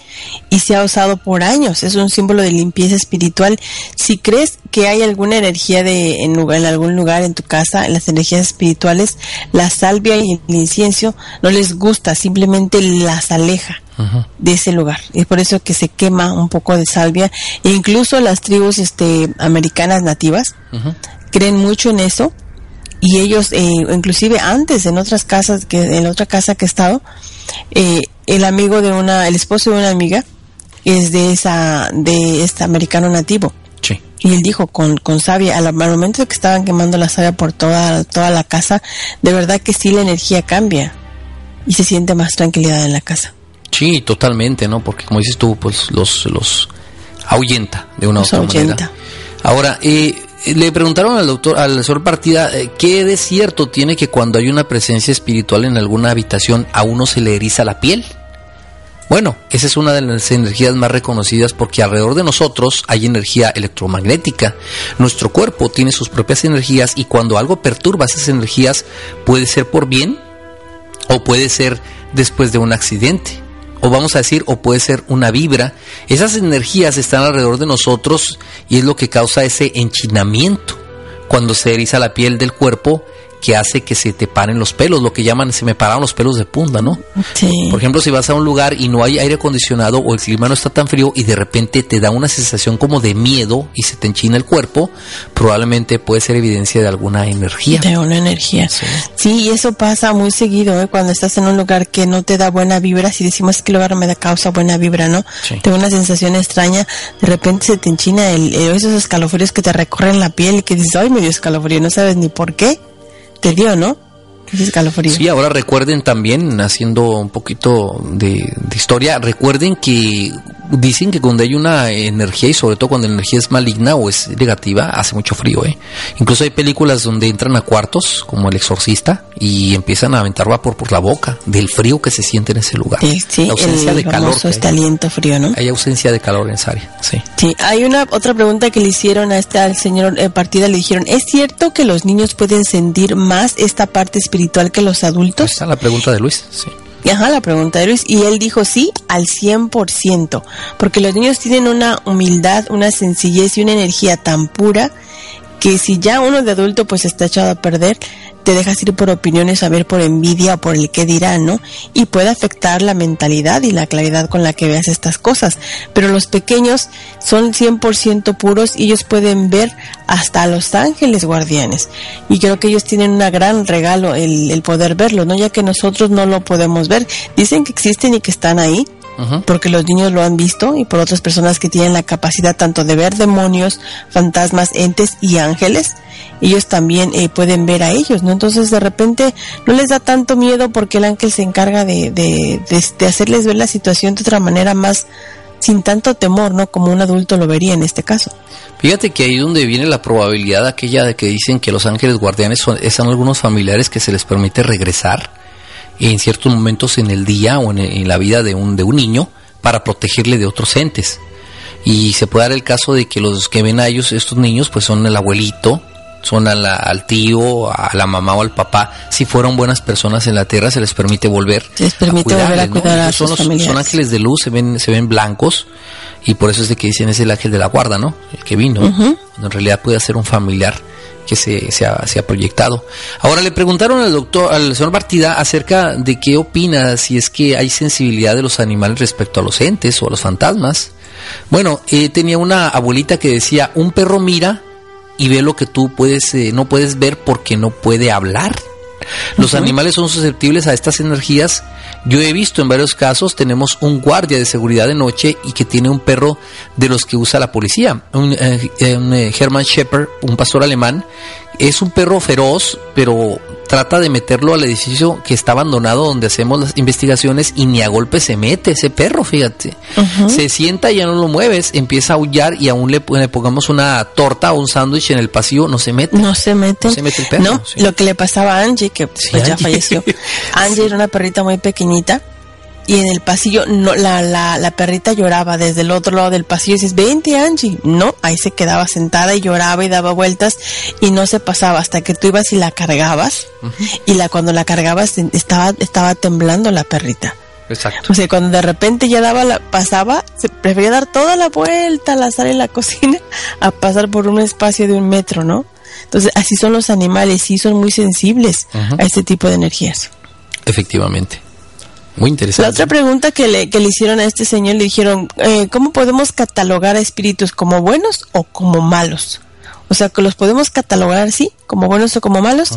y se ha usado por años. Es un símbolo de limpieza espiritual. Si crees que hay alguna energía de en, en algún lugar en tu casa, en las energías espirituales, la salvia y el incienso no les gusta, simplemente las aleja. de ese lugar. Es por eso que se quema un poco de salvia. E incluso las tribus este, americanas nativas creen mucho en eso y ellos eh, inclusive antes en otras casas que en otra casa que he estado eh, el amigo de una el esposo de una amiga es de esa de este americano nativo. Sí. y él dijo con, con savia al, momento que estaban quemando la savia por toda toda la casa de verdad que sí la energía cambia y se siente más tranquilidad en la casa. Sí totalmente no porque como dices tú pues los los ahuyenta de una u otra manera. Ahora eh, le preguntaron al doctor, al señor Partida, eh, ¿qué de cierto tiene que cuando hay una presencia espiritual en alguna habitación a uno se le eriza la piel? Bueno, esa es una de las energías más reconocidas porque alrededor de nosotros hay energía electromagnética. Nuestro cuerpo tiene sus propias energías y cuando algo perturba esas energías puede ser por bien o puede ser después de un accidente o vamos a decir, o puede ser una vibra. Esas energías están alrededor de nosotros y es lo que causa ese enchinamiento. Cuando se eriza la piel del cuerpo, que hace que se te paren los pelos, lo que llaman se me pararon los pelos de punta, ¿no? Sí. Por ejemplo, si vas a un lugar y no hay aire acondicionado o el clima no está tan frío y de repente te da una sensación como de miedo y se te enchina el cuerpo, probablemente puede ser evidencia de alguna energía. De una energía. Sí, sí y eso pasa muy seguido, ¿eh? Cuando estás en un lugar que no te da buena vibra, si decimos que el lugar me da causa buena vibra, ¿no? Sí. Tengo una sensación extraña, de repente se te enchina el, esos escalofríos que te recorren la piel y que dices, ay, me dio escalofrío, no sabes ni por qué te dio, ¿no? Ese escalofrío. Sí, ahora recuerden también, haciendo un poquito de, de, historia, recuerden que dicen que cuando hay una energía y sobre todo cuando la energía es maligna o es negativa, hace mucho frío, ¿eh? Incluso hay películas donde entran a cuartos, como El Exorcista, y empiezan a aventar vapor por la boca, del frío que se siente en ese lugar. Sí, sí la ausencia el de calor. Este aliento frío, ¿no? Hay ausencia de calor en esa área, sí. Sí, hay una otra pregunta que le hicieron a este al señor eh, Partida, le dijeron, ¿es cierto que los niños pueden sentir más esta parte espiritual que los adultos? Ahí está la pregunta de Luis, sí. Ajá, la pregunta de Luis. Y él dijo sí al 100%, porque los niños tienen una humildad, una sencillez y una energía tan pura que si ya uno de adulto pues está echado a perder, te dejas ir por opiniones, a ver por envidia o por el que dirán, ¿no? Y puede afectar la mentalidad y la claridad con la que veas estas cosas. Pero los pequeños son 100% puros y ellos pueden ver hasta a los ángeles guardianes. Y creo que ellos tienen un gran regalo el, el poder verlo, ¿no? Ya que nosotros no lo podemos ver. Dicen que existen y que están ahí, Uh -huh. porque los niños lo han visto y por otras personas que tienen la capacidad tanto de ver demonios, fantasmas, entes y ángeles, ellos también eh, pueden ver a ellos, ¿no? Entonces de repente no les da tanto miedo porque el ángel se encarga de, de, de, de hacerles ver la situación de otra manera más sin tanto temor, ¿no? Como un adulto lo vería en este caso. Fíjate que ahí es donde viene la probabilidad aquella de que dicen que los ángeles guardianes son, son algunos familiares que se les permite regresar en ciertos momentos en el día o en, en, la vida de un, de un niño para protegerle de otros entes. Y se puede dar el caso de que los que ven a ellos, estos niños, pues son el abuelito, son a la, al tío, a la mamá o al papá. Si fueron buenas personas en la tierra, se les permite volver se les permite a volver a cuidar ¿no? a son, sus los, familiares. son ángeles de luz, se ven, se ven blancos y por eso es de que dicen es el ángel de la guarda, ¿no? El que vino. Uh -huh. En realidad puede ser un familiar que se, se, ha, se, ha, proyectado. Ahora le preguntaron al doctor, al señor Partida acerca de qué opina si es que hay sensibilidad de los animales respecto a los entes o a los fantasmas. Bueno, eh, tenía una abuelita que decía, un perro mira y ve lo que tú puedes eh, no puedes ver porque no puede hablar. Los animales son susceptibles a estas energías. Yo he visto en varios casos, tenemos un guardia de seguridad de noche y que tiene un perro de los que usa la policía, un, eh, un eh, Hermann Shepherd, un pastor alemán. Es un perro feroz, pero trata de meterlo al edificio que está abandonado donde hacemos las investigaciones y ni a golpe se mete ese perro, fíjate. Se sienta y ya no lo mueves, empieza a aullar y aún le, le pongamos una torta o un sándwich en el pasillo, no se mete. No se mete. No se mete el perro. No, sí. lo que le pasaba a Angie, que pues, ya Angie. falleció. Angie era una perrita muy pequeñita y en el pasillo no, la, la, la perrita lloraba desde el otro lado del pasillo y dices, vente Angie. No, ahí se quedaba sentada y lloraba y daba vueltas y no se pasaba hasta que tú ibas y la cargabas y la cuando la cargabas estaba, estaba temblando la perrita. Exacto. O sea, cuando de repente ya daba la, pasaba, se prefería dar toda la vuelta a la sala y la cocina a pasar por un espacio de un metro, ¿no? Entonces, así son los animales, sí son muy sensibles a este tipo de energías. Efectivamente. Muy La interesante. otra pregunta que le, que le hicieron a este señor, le dijeron, eh, ¿cómo podemos catalogar a espíritus como buenos o como malos? O sea, que los podemos catalogar así, como buenos o como malos.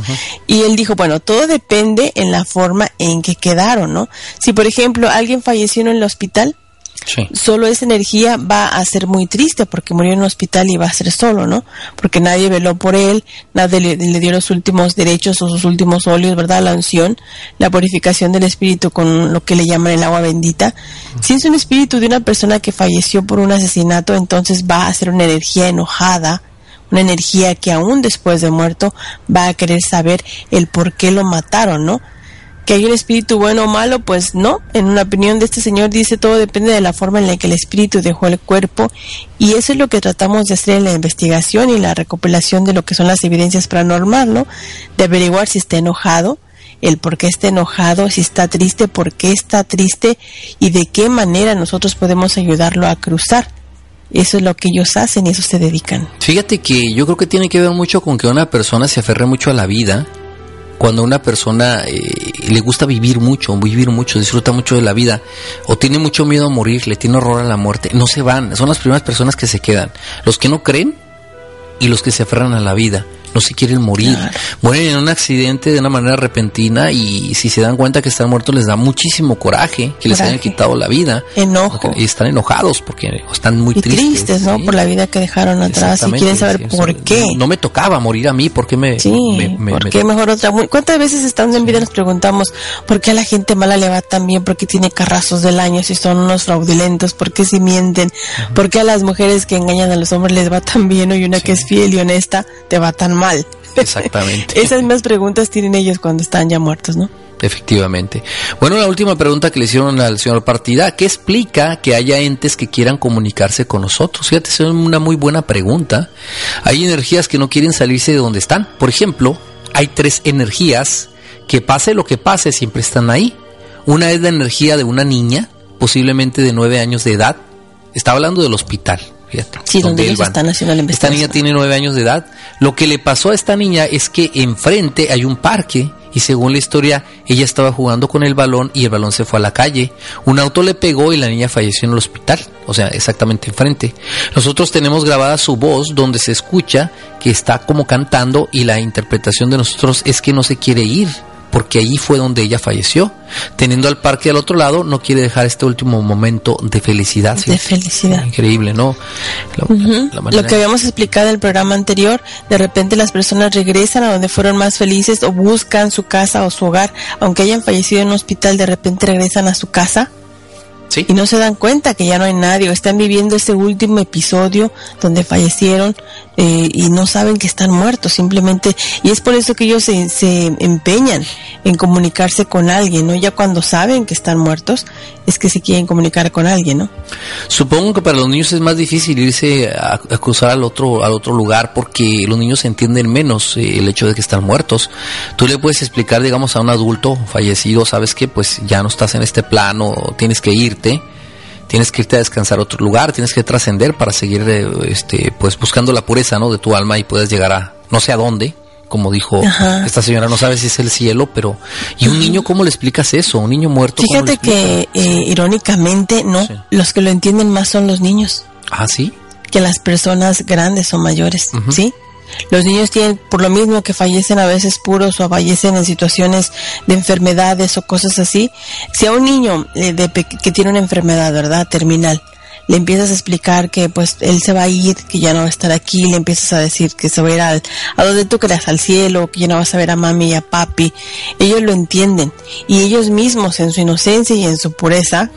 Y él dijo, bueno, todo depende en la forma en que quedaron, ¿no? Si, por ejemplo, alguien falleció en el hospital, Sí. solo esa energía va a ser muy triste porque murió en un hospital y va a ser solo, ¿no? Porque nadie veló por él, nadie le, le dio los últimos derechos o sus últimos óleos, ¿verdad? La unción, la purificación del espíritu con lo que le llaman el agua bendita. Si es un espíritu de una persona que falleció por un asesinato, entonces va a ser una energía enojada, una energía que aún después de muerto va a querer saber el por qué lo mataron, ¿no? Que hay un espíritu bueno o malo, pues no. En una opinión de este señor dice todo depende de la forma en la que el espíritu dejó el cuerpo y eso es lo que tratamos de hacer en la investigación y la recopilación de lo que son las evidencias paranormal, ¿no? De averiguar si está enojado, el por qué está enojado, si está triste, por qué está triste y de qué manera nosotros podemos ayudarlo a cruzar. Eso es lo que ellos hacen y eso se dedican. Fíjate que yo creo que tiene que ver mucho con que una persona se aferre mucho a la vida. Cuando una persona eh, le gusta vivir mucho, vivir mucho, disfruta mucho de la vida, o tiene mucho miedo a morir, le tiene horror a la muerte, no se van. Son las primeras personas que se quedan. Los que no creen y los que se aferran a la vida. No se quieren morir. Claro. Mueren en un accidente de una manera repentina y si se dan cuenta que están muertos les da muchísimo coraje que les hayan quitado la vida. Enojo. Y están enojados porque están muy Y tristes. tristes, ¿no? ¿sí? Por la vida que dejaron atrás y quieren saber sí, por qué. No, no me tocaba morir a mí, ¿por qué me... Sí, me- me- ¿por me- qué mejor otra? ¿Cuántas veces estando en vida nos preguntamos por qué a la gente mala le va tan bien? ¿Por qué tiene carrazos del año si son unos fraudulentos? ¿Por qué si mienten? ¿Por qué a las mujeres que engañan a los hombres les va tan bien y una que es fiel y honesta te va tan mal? Exactamente. Esas mismas preguntas tienen ellos cuando están ya muertos, ¿no? Efectivamente. Bueno, la última pregunta que le hicieron al señor Partida, ¿qué explica que haya entes que quieran comunicarse con nosotros? Fíjate, es una muy buena pregunta. Hay energías que no quieren salirse de donde están. Por ejemplo, hay tres energías que pase lo que pase, siempre están ahí. Una es la energía de una niña, posiblemente de nueve años de edad. Estaba hablando del hospital. Fíjate, Sí, donde ellos están haciendo la Esta niña investigación. tiene nueve años de edad. Lo que le pasó a esta niña es que enfrente hay un parque y según la historia ella estaba jugando con el balón y el balón se fue a la calle. Un auto le pegó y la niña falleció en el hospital, o sea, exactamente enfrente. Nosotros tenemos grabada su voz donde se escucha que está como cantando y la interpretación de nosotros es que no se quiere ir porque allí fue donde ella falleció. Teniendo al parque al otro lado, no quiere dejar este último momento de felicidad. De felicidad. Increíble, ¿no? La- Ujú. la manera- Lo que habíamos explicado en el programa anterior, de repente las personas regresan a donde fueron más felices o buscan su casa o su hogar, aunque hayan fallecido en un hospital, de repente regresan a su casa Sí. y no se dan cuenta que ya no hay nadie o están viviendo ese último episodio donde fallecieron eh, y no saben que están muertos simplemente y es por eso que ellos se, se empeñan en comunicarse con alguien no ya cuando saben que están muertos es que se quieren comunicar con alguien no Supongo que para los niños es más difícil irse a, a cruzar al otro al otro lugar porque los niños entienden menos eh, el hecho de que están muertos. Tú le puedes explicar, digamos, a un adulto fallecido, sabes que pues ya no estás en este plano, tienes que irte, tienes que irte a descansar a otro lugar, tienes que trascender para seguir, este, pues buscando la pureza, ¿no? De tu alma y puedes llegar a no sé a dónde. Como dijo Ajá. esta señora, no sabe si es el cielo, pero ¿y un niño cómo le explicas eso? Un niño muerto. ¿cómo le Fíjate que eh, irónicamente no, Sí. los que lo entienden más son los niños Ah, sí. que las personas grandes o mayores, Ujú. ¿sí? Los niños tienen, por lo mismo que fallecen a veces puros o fallecen en situaciones de enfermedades o cosas así, si a un niño eh, de, que tiene una enfermedad, ¿verdad? Terminal, le empiezas a explicar que pues él se va a ir, que ya no va a estar aquí, le empiezas a decir que se va a ir al, a donde tú creas, al cielo, que ya no vas a ver a mami y a papi, ellos lo entienden y ellos mismos en su inocencia y en su pureza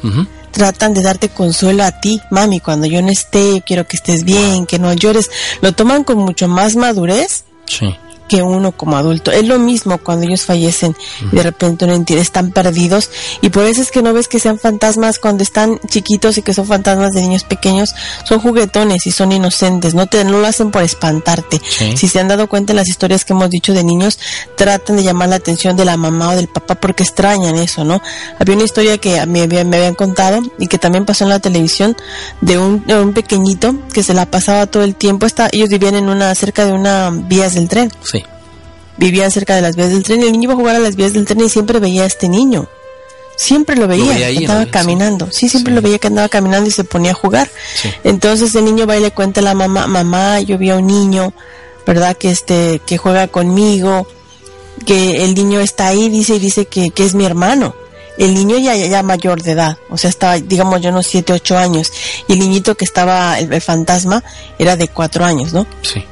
tratan de darte consuelo a ti, mami, cuando yo no esté, quiero que estés bien, que no llores, lo toman con mucho más madurez. Sí que uno como adulto. Es lo mismo cuando ellos fallecen y de repente no entiende, están perdidos y por eso es que no ves que sean fantasmas cuando están chiquitos y que son fantasmas de niños pequeños, son juguetones y son inocentes, no te no lo hacen por espantarte. Si se han dado cuenta en las historias que hemos dicho de niños, tratan de llamar la atención de la mamá o del papá porque extrañan eso, ¿no? Había una historia que me, me habían contado y que también pasó en la televisión de un, de un pequeñito que se la pasaba todo el tiempo, está, ellos vivían en una cerca de una vías del tren vivían cerca de las vías del tren y el niño iba a jugar a las vías del tren y siempre veía a este niño. Siempre lo veía, que estaba caminando. Sí, siempre lo veía que andaba caminando y se ponía a jugar. Entonces el niño va y le cuenta a la mamá, mamá, yo vi a un niño, ¿verdad? Que este, que juega conmigo, que el niño está ahí, dice, y dice que, que es mi hermano. El niño ya, ya mayor de edad, o sea, estaba, digamos, yo unos 7, 8 años, y el niñito que estaba, el, el fantasma, era de 4 años, ¿no? Sí.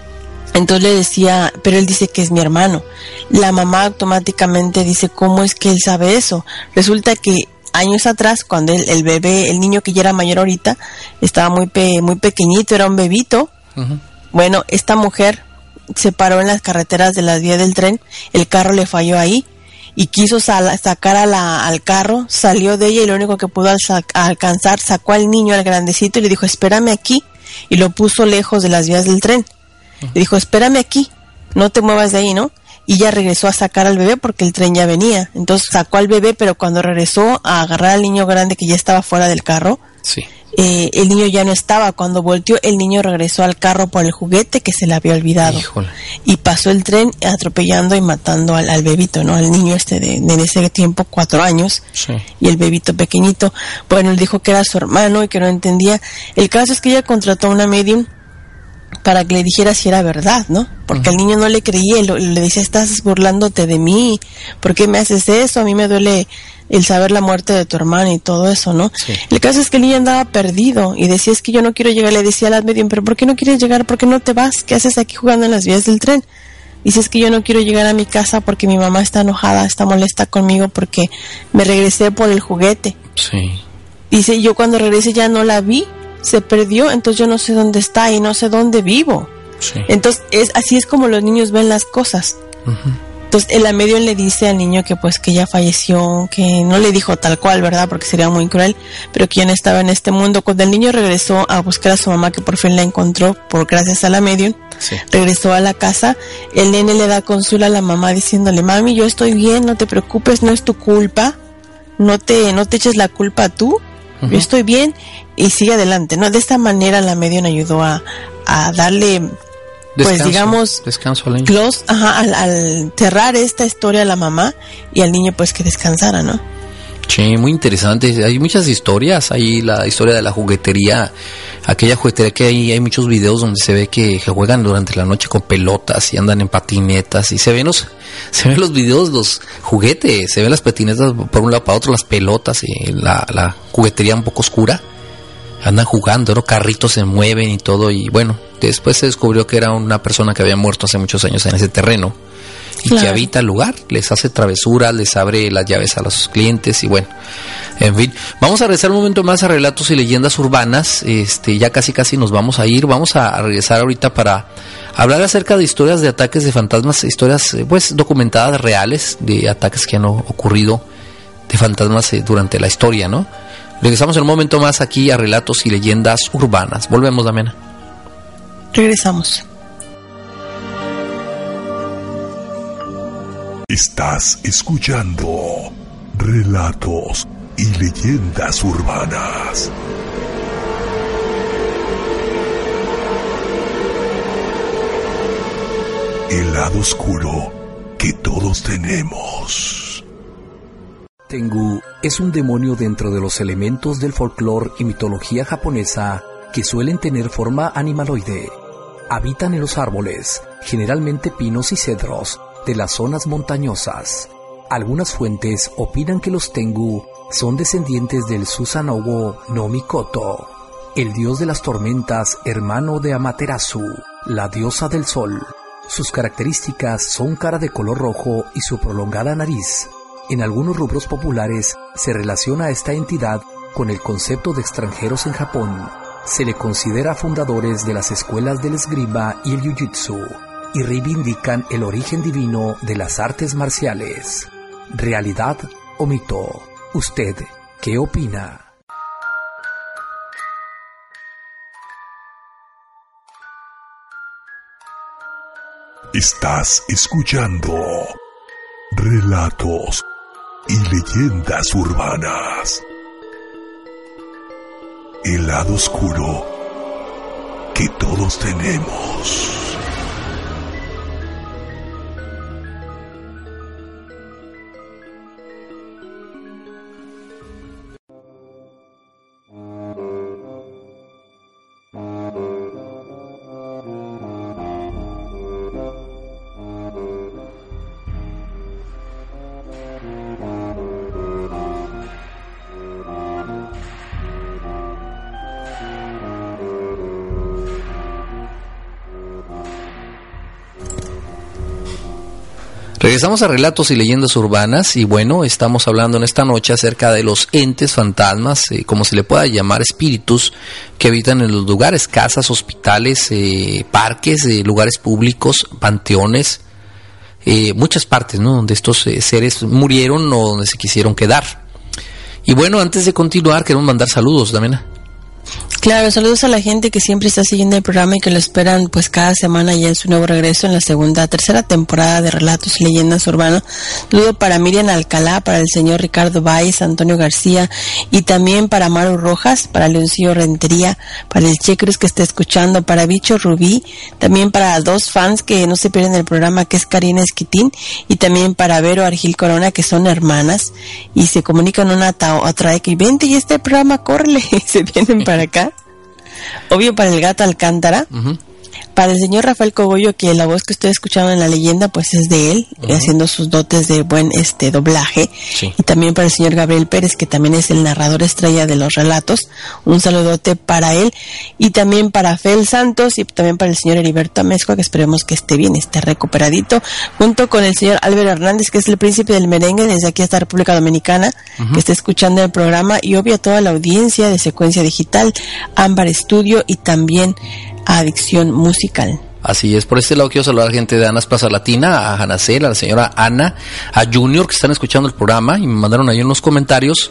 Entonces le decía, pero él dice que es mi hermano. La mamá automáticamente dice, ¿cómo es que él sabe eso? Resulta que años atrás, cuando el, bebé, el niño que ya era mayor ahorita, estaba muy, muy pequeñito, era un bebito. Bueno, esta mujer se paró en las carreteras de las vías del tren, el carro le falló ahí y quiso sacar a la, al carro, salió de ella y lo único que pudo alcanzar, sacó al niño, al grandecito y le dijo, espérame aquí y lo puso lejos de las vías del tren. Le dijo, espérame aquí, no te muevas de ahí, ¿no? Y ya regresó a sacar al bebé porque el tren ya venía. Entonces sacó al bebé, pero cuando regresó a agarrar al niño grande que ya estaba fuera del carro, sí. Eh, el niño ya no estaba. Cuando volteó, el niño regresó al carro por el juguete que se le había olvidado. Y pasó el tren atropellando y matando al, bebito, ¿no? Al niño este de, en ese tiempo, cuatro años. Y el bebito pequeñito. Bueno, él dijo que era su hermano y que no entendía. El caso es que ella contrató a una medium para que le dijera si era verdad, ¿no? Porque al niño no le creía, le decía, estás burlándote de mí, ¿por qué me haces eso? A mí me duele el saber la muerte de tu hermano y todo eso, ¿no? El caso es que el niño andaba perdido y decía, es que yo no quiero llegar, le decía a la medium, pero ¿por qué no quieres llegar? ¿Por qué no te vas? ¿Qué haces aquí jugando en las vías del tren? Dice, es que yo no quiero llegar a mi casa porque mi mamá está enojada, está molesta conmigo porque me regresé por el juguete. Sí. Dice, yo cuando regresé ya no la vi, se perdió, entonces yo no sé dónde está y no sé dónde vivo. Entonces, es, así es como los niños ven las cosas. Entonces, el a medio le dice al niño que pues que ya falleció, que no le dijo tal cual, ¿verdad? Porque sería muy cruel, pero que ya no estaba en este mundo. Cuando el niño regresó a buscar a su mamá, que por fin la encontró, por gracias a la medium, regresó a la casa, el nene le da consuelo a la mamá diciéndole, mami, yo estoy bien, no te preocupes, no es tu culpa, no te, no te eches la culpa tú, yo estoy bien y sigue adelante, ¿no? De esta manera la medium ayudó a, a darle, pues digamos, descanso al niño. ajá, al, al cerrar esta historia a la mamá y al niño pues que descansara, ¿no? Sí, muy interesante. Hay muchas historias. Hay la historia de la juguetería, aquella juguetería que hay, hay muchos videos donde se ve que, juegan durante la noche con pelotas y andan en patinetas y se ven los, se ven los videos, los juguetes, se ven las patinetas por un lado para otro, las pelotas y la, la juguetería un poco oscura. Andan jugando, ¿no? carritos se mueven y todo y bueno, después se descubrió que era una persona que había muerto hace muchos años en ese terreno y que habita el lugar, les hace travesuras, les abre las llaves a los clientes y bueno, en fin, vamos a regresar un momento más a relatos y leyendas urbanas, este, ya casi casi nos vamos a ir, vamos a regresar ahorita para hablar acerca de historias de ataques de fantasmas, historias eh, pues documentadas reales de ataques que han ocurrido de fantasmas eh, durante la historia, ¿no? Regresamos en un momento más aquí a relatos y leyendas urbanas. Volvemos, Damiana. Regresamos. Estás escuchando relatos y leyendas urbanas. El lado oscuro que todos tenemos. Tengu es un demonio dentro de los elementos del folclore y mitología japonesa que suelen tener forma animaloide. Habitan en los árboles, generalmente pinos y cedros de las zonas montañosas. Algunas fuentes opinan que los Tengu son descendientes del Susanowo no Mikoto, el dios de las tormentas, hermano de Amaterasu, la diosa del sol. Sus características son cara de color rojo y su prolongada nariz. En algunos rubros populares se relaciona esta entidad con el concepto de extranjeros en Japón. Se le considera fundadores de las escuelas del esgrima y el jiu-jitsu y reivindican el origen divino de las artes marciales. ¿Realidad o mito? ¿Usted qué opina? Estás escuchando relatos y leyendas urbanas. El lado oscuro que todos tenemos. Regresamos a relatos y leyendas urbanas y bueno, estamos hablando en esta noche acerca de los entes fantasmas, eh, como se le pueda llamar, espíritus que habitan en los lugares, casas, hospitales, eh, parques, eh, lugares públicos, panteones, muchas partes, ¿no? Donde estos seres murieron o donde se quisieron quedar. Y bueno, antes de continuar, queremos mandar saludos, Damena. Claro, saludos a la gente que siempre está siguiendo el programa y que lo esperan pues cada semana ya en su nuevo regreso en la segunda, tercera temporada de Relatos y Leyendas Urbanas. Saludo para Miriam Alcalá, para el señor Ricardo Valles, Antonio García y también para Maru Rojas, para Leoncillo Rentería, para el Che Cruz que está escuchando, para Bicho Rubí, también para dos fans que no se pierden el programa que es Karina Esquitín y también para Vero Argil Corona que son hermanas y se comunican una a otra que vente y este programa, córrele y se vienen para acá. Obvio para el gato Alcántara. Para el señor Rafael Cogollo, que la voz que estoy escuchando en la leyenda, pues es de él, haciendo sus dotes de buen este doblaje. Y también para el señor Gabriel Pérez, que también es el narrador estrella de los relatos. Un saludote para él. Y también para Fel Santos y también para el señor Heriberto Amezco, que esperemos que esté bien, esté recuperadito. Junto con el señor Álvaro Hernández, que es el príncipe del merengue desde aquí hasta República Dominicana, que está escuchando el programa. Y obvio a toda la audiencia de Secuencia Digital, Ámbar Estudio y también adicción musical. Así es, por este lado quiero saludar a gente de Anas Plaza Latina, a Janacel, a la señora Ana, a Junior que están escuchando el programa y me mandaron ahí unos comentarios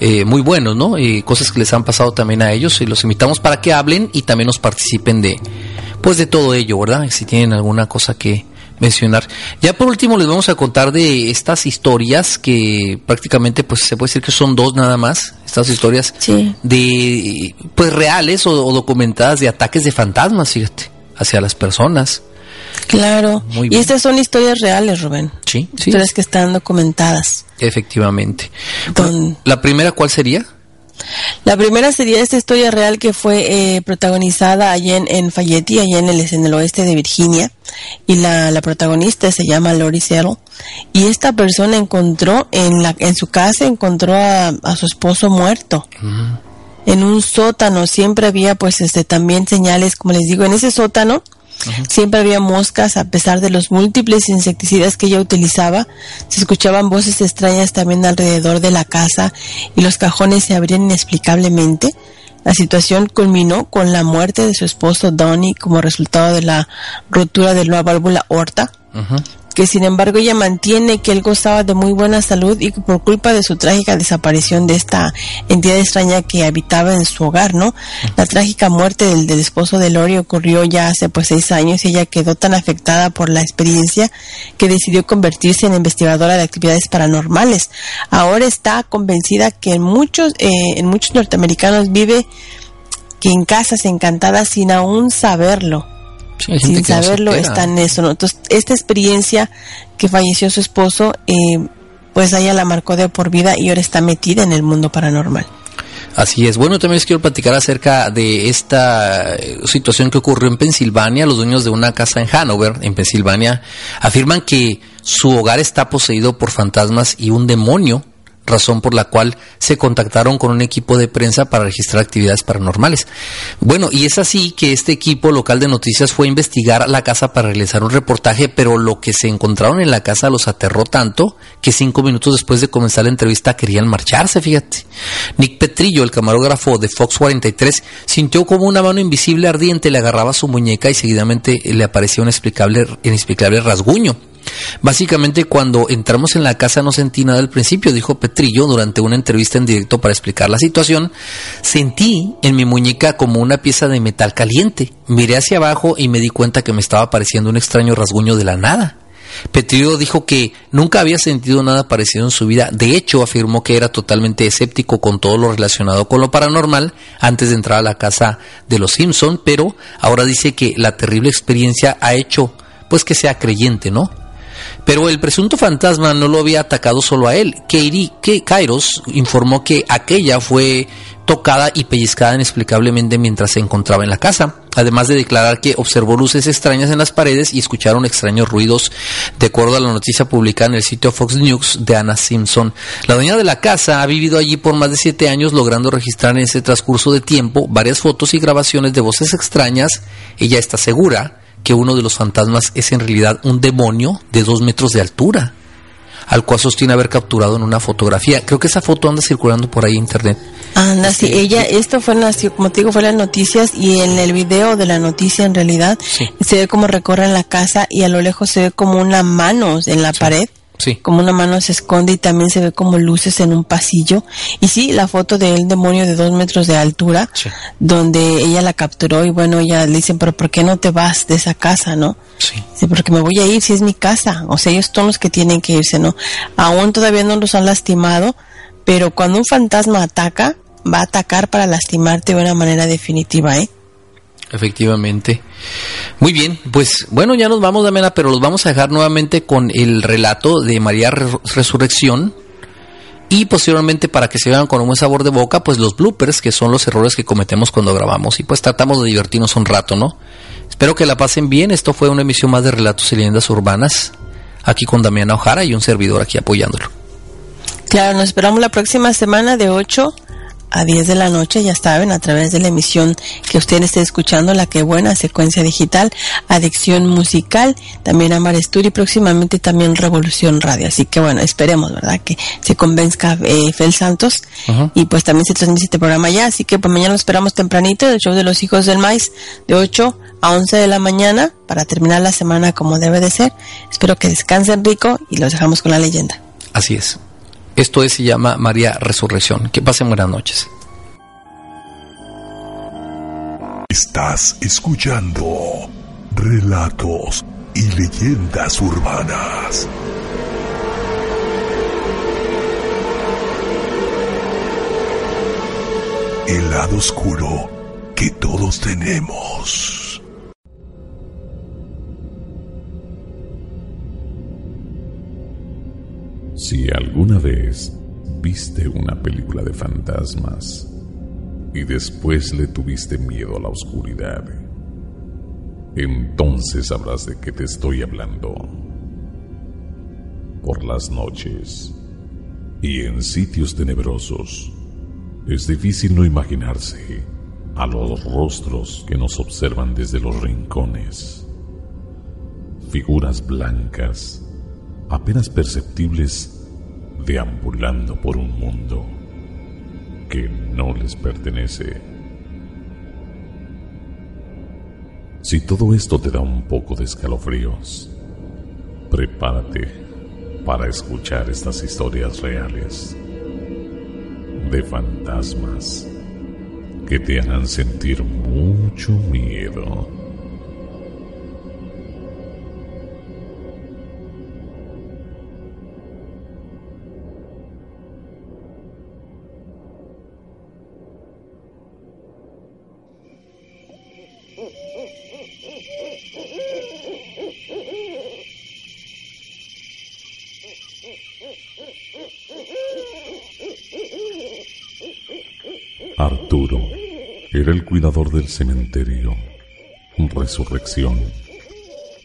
eh, muy buenos, ¿no? Y cosas que les han pasado también a ellos y los invitamos para que hablen y también nos participen de, pues de todo ello, ¿verdad? Si tienen alguna cosa que mencionar. Ya por último les vamos a contar de estas historias que prácticamente pues se puede decir que son dos nada más, estas historias de pues reales o, documentadas de ataques de fantasmas, fíjate, hacia las personas. Claro. y estas son historias reales, Rubén. Sí, sí. Historias que están documentadas. Efectivamente. ¿La primera cuál sería? La primera sería esta historia real que fue eh, protagonizada allá en, en Fayette, allá en el, en el oeste de Virginia, y la, la protagonista se llama Lori Settle, y esta persona encontró en, la, en su casa, encontró a, su esposo muerto. En un sótano siempre había pues este también señales, como les digo, en ese sótano Siempre había moscas a pesar de los múltiples insecticidas que ella utilizaba. Se escuchaban voces extrañas también alrededor de la casa y los cajones se abrían inexplicablemente. La situación culminó con la muerte de su esposo Donnie como resultado de la rotura de la válvula aorta que sin embargo ella mantiene que él gozaba de muy buena salud y que por culpa de su trágica desaparición de esta entidad extraña que habitaba en su hogar, ¿no? La trágica muerte del, esposo de Lori ocurrió ya hace pues seis años y ella quedó tan afectada por la experiencia que decidió convertirse en investigadora de actividades paranormales. Ahora está convencida que en muchos, eh, en muchos norteamericanos vive que en casas encantadas sin aún saberlo sin saberlo está en eso. ¿no? Entonces, esta experiencia que falleció su esposo, eh, pues ella la marcó de por vida y ahora está metida en el mundo paranormal. Así es. Bueno, también les quiero platicar acerca de esta eh, situación que ocurrió en Pensilvania. Los dueños de una casa en Hanover, en Pensilvania, afirman que su hogar está poseído por fantasmas y un demonio razón por la cual se contactaron con un equipo de prensa para registrar actividades paranormales. Bueno, y es así que este equipo local de noticias fue a investigar la casa para realizar un reportaje, pero lo que se encontraron en la casa los aterró tanto que cinco minutos después de comenzar la entrevista querían marcharse, fíjate. Nick Petrillo, el camarógrafo de Fox 43, sintió como una mano invisible ardiente le agarraba su muñeca y seguidamente le aparecía un inexplicable, inexplicable rasguño. Básicamente cuando entramos en la casa no sentí nada al principio, dijo Petrillo durante una entrevista en directo para explicar la situación. Sentí en mi muñeca como una pieza de metal caliente. Miré hacia abajo y me di cuenta que me estaba apareciendo un extraño rasguño de la nada. Petrillo dijo que nunca había sentido nada parecido en su vida. De hecho, afirmó que era totalmente escéptico con todo lo relacionado con lo paranormal antes de entrar a la casa de los Simpson, pero ahora dice que la terrible experiencia ha hecho pues que sea creyente, ¿no? Pero el presunto fantasma no lo había atacado solo a él. Que Kairos informó que aquella fue tocada y pellizcada inexplicablemente mientras se encontraba en la casa, además de declarar que observó luces extrañas en las paredes y escucharon extraños ruidos, de acuerdo a la noticia publicada en el sitio Fox News de Anna Simpson. La dueña de la casa ha vivido allí por más de siete años, logrando registrar en ese transcurso de tiempo varias fotos y grabaciones de voces extrañas. Ella está segura que uno de los fantasmas es en realidad un demonio de dos metros de altura, al cual sostiene haber capturado en una fotografía. Creo que esa foto anda circulando por ahí en internet. Anda, sí, Este, ella, esto fue, en como te digo, fue en las noticias y en el video de la noticia en realidad se ve como recorren la casa y a lo lejos se ve como una mano en la pared. Sí. Como una mano se esconde y también se ve como luces en un pasillo. Y sí, la foto del demonio de dos metros de altura, Sí. donde ella la capturó y bueno, ella le dicen, pero ¿por qué no te vas de esa casa, no? Sí. Porque me voy a ir si es mi casa. O sea, ellos son los que tienen que irse, ¿no? Aún todavía no los han lastimado, pero cuando un fantasma ataca, va a atacar para lastimarte de una manera definitiva, ¿eh? Efectivamente. Muy bien, pues bueno, ya nos vamos, Damena, pero los vamos a dejar nuevamente con el relato de María Re- Resurrección. Y posteriormente, para que se vean con un buen sabor de boca, pues los bloopers, que son los errores que cometemos cuando grabamos. Y pues tratamos de divertirnos un rato, ¿no? Espero que la pasen bien. Esto fue una emisión más de Relatos y Leyendas Urbanas. Aquí con Damiana Ojara y un servidor aquí apoyándolo. Claro, nos esperamos la próxima semana de 8 a 10 de la noche, ya saben, a través de la emisión que usted esté escuchando, la que buena, secuencia digital, adicción musical, también Amar Esturi y próximamente también Revolución Radio. Así que bueno, esperemos, ¿verdad? Que se convenzca eh, Fel Santos y pues también se transmite este programa ya. Así que pues mañana lo esperamos tempranito, el show de los hijos del maíz, de 8 a 11 de la mañana, para terminar la semana como debe de ser. Espero que descansen rico y los dejamos con la leyenda. Así es. Esto es, se llama María Resurrección. Que pasen buenas noches. Estás escuchando relatos y leyendas urbanas. El lado oscuro que todos tenemos. Si alguna vez viste una película de fantasmas y después le tuviste miedo a la oscuridad, entonces sabrás de qué te estoy hablando. Por las noches y en sitios tenebrosos, es difícil no imaginarse a los rostros que nos observan desde los rincones. Figuras blancas apenas perceptibles deambulando por un mundo que no les pertenece. Si todo esto te da un poco de escalofríos, prepárate para escuchar estas historias reales de fantasmas que te harán sentir mucho miedo. Del cementerio Resurrección,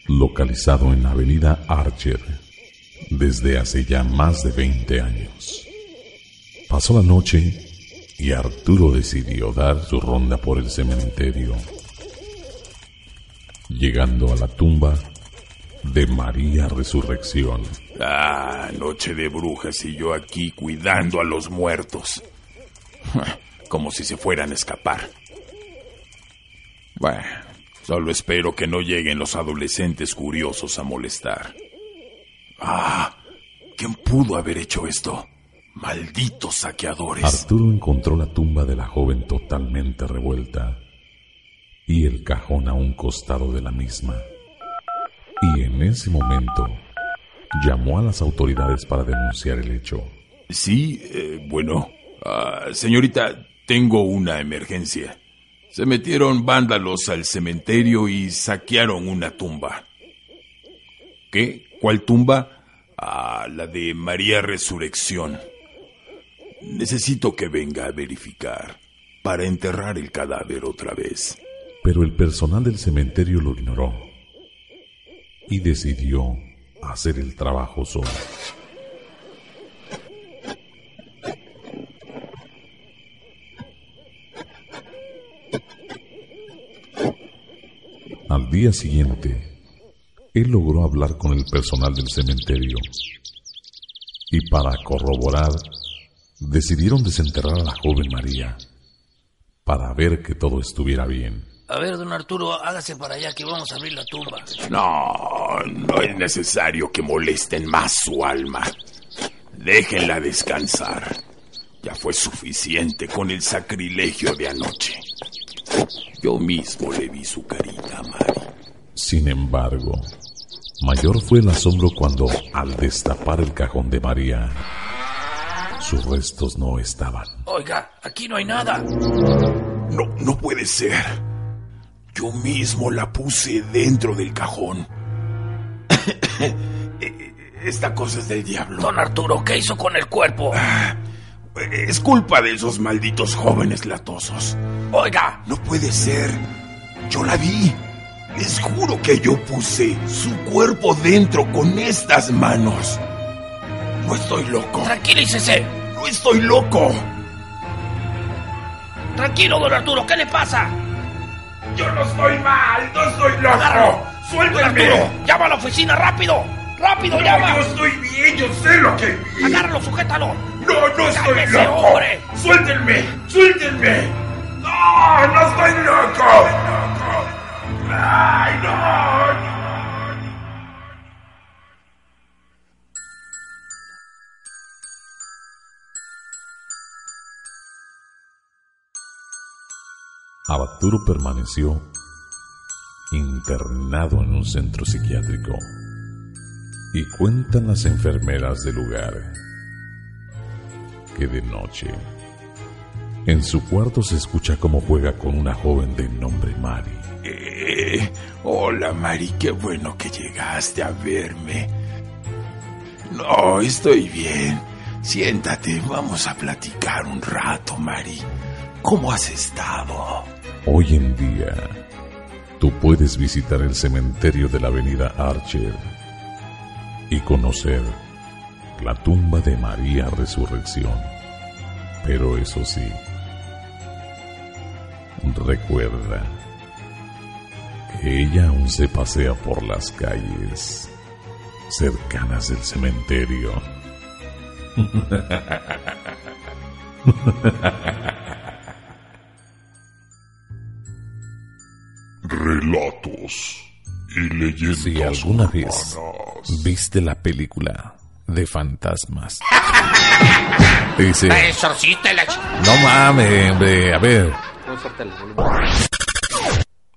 localizado en la avenida Archer desde hace ya más de 20 años. Pasó la noche y Arturo decidió dar su ronda por el cementerio. Llegando a la tumba de María Resurrección. Ah, noche de brujas y yo aquí cuidando a los muertos. Como si se fueran a escapar. Bueno, solo espero que no lleguen los adolescentes curiosos a molestar. Ah, ¿quién pudo haber hecho esto? Malditos saqueadores. Arturo encontró la tumba de la joven totalmente revuelta y el cajón a un costado de la misma. Y en ese momento llamó a las autoridades para denunciar el hecho. Sí, eh, bueno, ah, señorita, tengo una emergencia. Se metieron vándalos al cementerio y saquearon una tumba. ¿Qué? ¿Cuál tumba? Ah, la de María Resurrección. Necesito que venga a verificar para enterrar el cadáver otra vez. Pero el personal del cementerio lo ignoró y decidió hacer el trabajo solo. Al día siguiente, él logró hablar con el personal del cementerio y para corroborar, decidieron desenterrar a la joven María para ver que todo estuviera bien. A ver, don Arturo, hágase para allá que vamos a abrir la tumba. No, no es necesario que molesten más su alma. Déjenla descansar. Ya fue suficiente con el sacrilegio de anoche. Yo mismo le vi su carita a Mari. Sin embargo, mayor fue el asombro cuando, al destapar el cajón de María, sus restos no estaban. Oiga, aquí no hay nada. No, no puede ser. Yo mismo la puse dentro del cajón. Esta cosa es del diablo. Don Arturo, ¿qué hizo con el cuerpo? Es culpa de esos malditos jóvenes latosos. Oiga, No puede ser. Yo la vi. Les juro que yo puse su cuerpo dentro con estas manos. No estoy loco. tranquilícese. No estoy loco. Tranquilo, don Arturo, ¿qué le pasa? Yo no estoy mal. No estoy loco. Agárralo. Don Suéltame. Arturo, llama a la oficina, rápido. Rápido, No, llama. yo estoy bien. Yo sé lo que vi. Agárralo, sujétalo. No, no estoy loco. hombre. Suéltenme. Suéltenme. No, no estoy loco. Ay, no. Arturo permaneció internado en un centro psiquiátrico. Y cuentan las enfermeras del lugar que de noche en su cuarto se escucha cómo juega con una joven de nombre Mari. Eh, hola, Mari, qué bueno que llegaste a verme. No, estoy bien. Siéntate, vamos a platicar un rato, Mari. ¿Cómo has estado? Hoy en día, tú puedes visitar el cementerio de la avenida Archer y conocer la tumba de María Resurrección. Pero eso sí, recuerda que ella aún se pasea por las calles cercanas del cementerio. Relatos y leyendas Si alguna vez viste la película de fantasmas. Dice, La exorcista y la ch... no mames, hombre, a ver.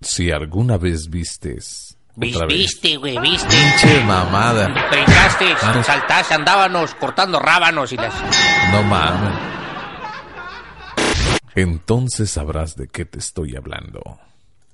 Si alguna vez vistes. Viste, güey, viste. Pinche mamada. Brincaste, Ah. saltaste, andábamos cortando rábanos y las... No mames. Entonces sabrás de qué te estoy hablando.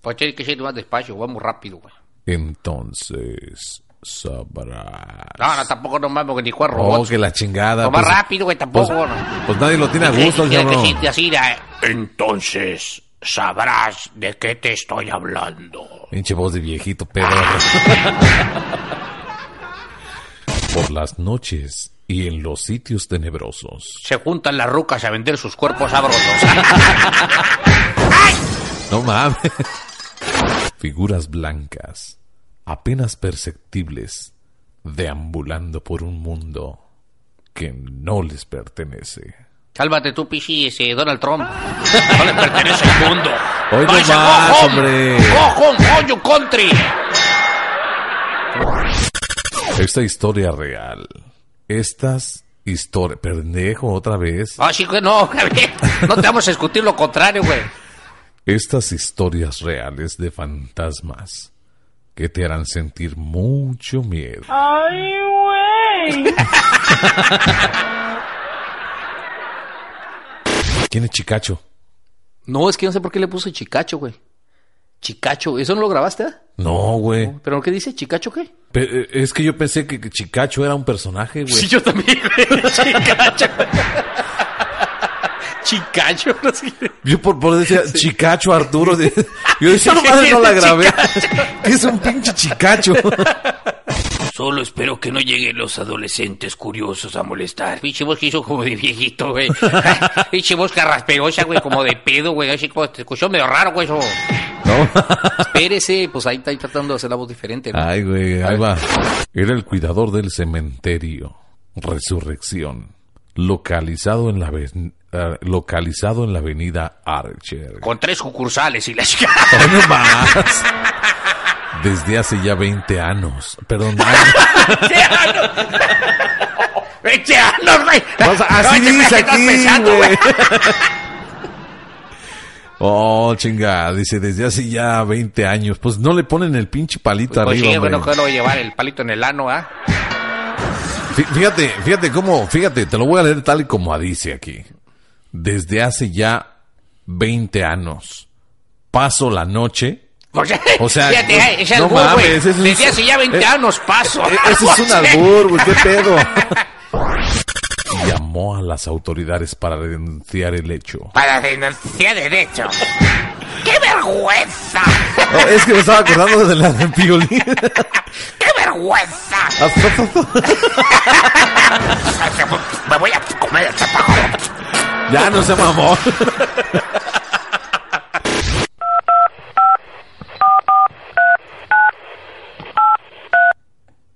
Pues tiene que ser más despacio, vamos rápido, güey. Entonces, sabrás. No, no, tampoco no mames, güey, ni jugar Oh, robots. que la chingada. No, más pues- rápido, güey, tampoco. Pues, no. pues nadie lo tiene a gusto, que- que sí, así, eh. Entonces sabrás de qué te estoy hablando. Pinche voz de viejito pedo. Por las noches y en los sitios tenebrosos. Se juntan las rucas a vender sus cuerpos sabrosos. No mames. Figuras blancas, apenas perceptibles, deambulando por un mundo que no les pertenece. Cálmate tú, pichi, ese Donald Trump. No le pertenece al mundo. Hoy no más, hombre. Go home, go you country. Esta historia real. Estas historias. Pendejo, otra vez. Ah, sí, que no. No te vamos a discutir lo contrario, güey. Estas historias reales de fantasmas que te harán sentir mucho miedo. ¿Quién es Chicacho? No, es que no sé por qué le puso Chicacho, güey. Chicacho, ¿eso no lo grabaste? ah? No, güey. ¿Pero qué dice? ¿Chicacho qué? Eh, Es que yo pensé que que Chicacho era un personaje, güey. Sí, yo también, güey. Chicacho. Chicacho, no sé. Yo por, por decía Chicacho Arturo. Yo decía, no madre, no la grabé. Es un pinche Chicacho. Solo espero que no lleguen los adolescentes curiosos a molestar. Pinche voz que hizo como de viejito, güey. Pinche voz carrasperosa, güey, como de pedo, güey. Así como te escuchó medio raro, güey, eso. ¿No? Espérese, pues ahí está ahí tratando de hacer la voz diferente. ¿no? Ay, güey, ahí va. Era el cuidador del cementerio. Resurrección. Localizado en la, localizado en la avenida Archer. Con tres sucursales y la chica. Hoy no más. Desde hace ya 20 años. Perdón. años. ¡Veinte años, güey! Sea, así No, dice estás aquí, pensando, güey. Oh, chinga, dice desde hace ya 20 años. Pues no le ponen el pinche palito Pues arriba, sí, bueno, que a llevar el palito en el ano, ¿ah? Fí- Fíjate, fíjate cómo, fíjate, te lo voy a leer tal y como dice aquí. Desde hace ya 20 años. Paso la noche. O sea, O sea, fíjate, no- eh, mames, ese es un- Desde hace ya 20 eh, años paso. E- Ese es un albur, güey, qué pedo. Llamó a las autoridades para denunciar el hecho. Para denunciar derecho. ¡Qué vergüenza! No, es que me estaba acordando de la de violín. ¡Qué vergüenza! Me voy a comer este pájaro. Ya no se mamó.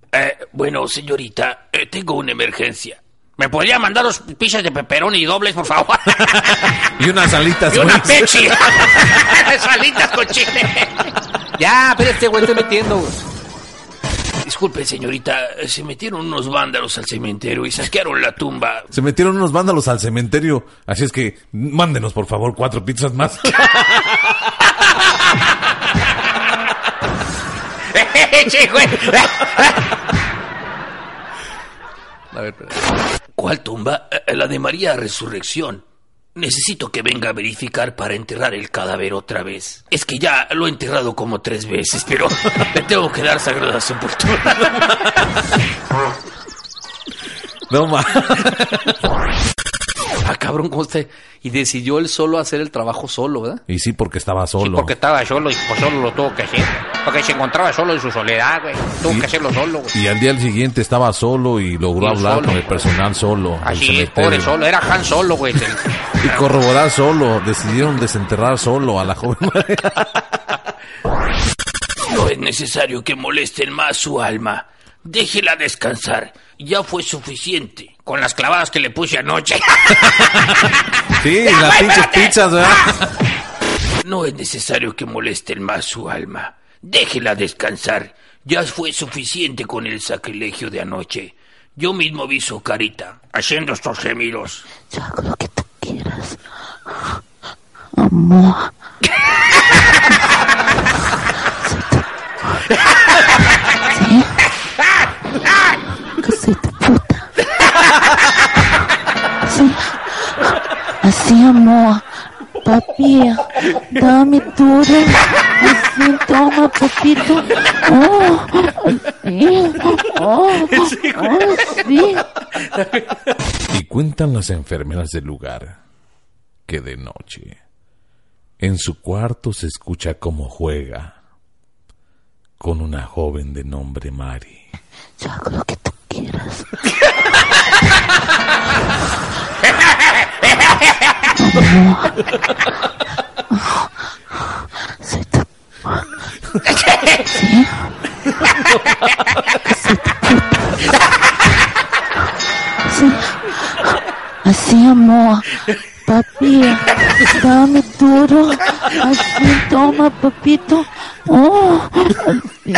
Eh, bueno, señorita, eh, tengo una emergencia. ¿Me podría mandar los pizzas de pepperoni y dobles, por favor? Y unas alitas. y una. Pepsi. Salitas con chile. Ya, espérate, güey, estoy metiendo. Disculpe, señorita, eh, se metieron unos vándalos al cementerio y saquearon la tumba. Se metieron unos vándalos al cementerio. Así es que mándenos, por favor, cuatro pizzas más. A ver. ¿Cuál tumba? Eh, La de María Resurrección. Necesito que venga a verificar para enterrar el cadáver otra vez. Es que ya lo he enterrado como tres veces, pero le tengo que dar sagrada sepultura. No más. Ah, cabrón, ¿cómo usted? Y decidió él solo hacer el trabajo solo, ¿verdad? Y sí, porque estaba solo. Sí, porque estaba solo y pues solo lo tuvo que hacer. Porque se encontraba solo en su soledad, güey. Tuvo Y- que hacerlo solo, güey. Y al día siguiente estaba solo y logró Y hablar solo. con el personal solo. Así es, pobre solo. Era Han Solo, güey. Y corroborar solo. Decidieron desenterrar solo a la joven. No es necesario que molesten más su alma. Déjela descansar. Ya fue suficiente. Con las clavadas que le puse anoche. sí, las pinches pizzas, ¿verdad? No es necesario que molesten más su alma. Déjela descansar. Ya fue suficiente con el sacrilegio de anoche. Yo mismo vi su carita, haciendo estos gemidos. Yo hago lo que tú quieras. Amor. Así, amor. Papi, dame todo. Así, toma, papito. Oh. sí. Oh, oh, sí. Y cuentan las enfermeras del lugar que de noche en su cuarto se escucha cómo juega con una joven de nombre Mari. Yo hago lo que tú quieras. Soy tu... ¿Sí? Soy tu puta. Sí. Así, amor. Papi, dame duro. Así, toma, papito. Oh, así.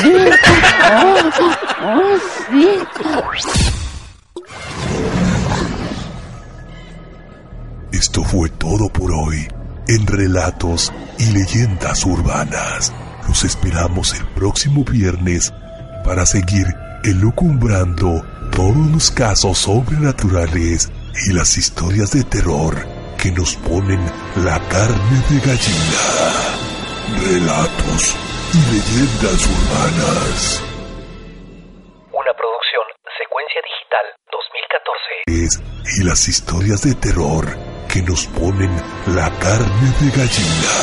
Oh, oh, sí. Esto fue todo por hoy en Relatos y Leyendas Urbanas. Los esperamos el próximo viernes para seguir elucumbrando todos los casos sobrenaturales y las historias de terror que nos ponen la carne de gallina. Relatos y Leyendas Urbanas. Una producción Secuencia Digital 2014. Es- y las historias de terror que nos ponen la carne de gallina.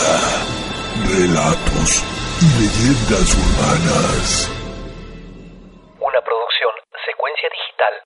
Relatos y leyendas urbanas. Una producción Secuencia Digital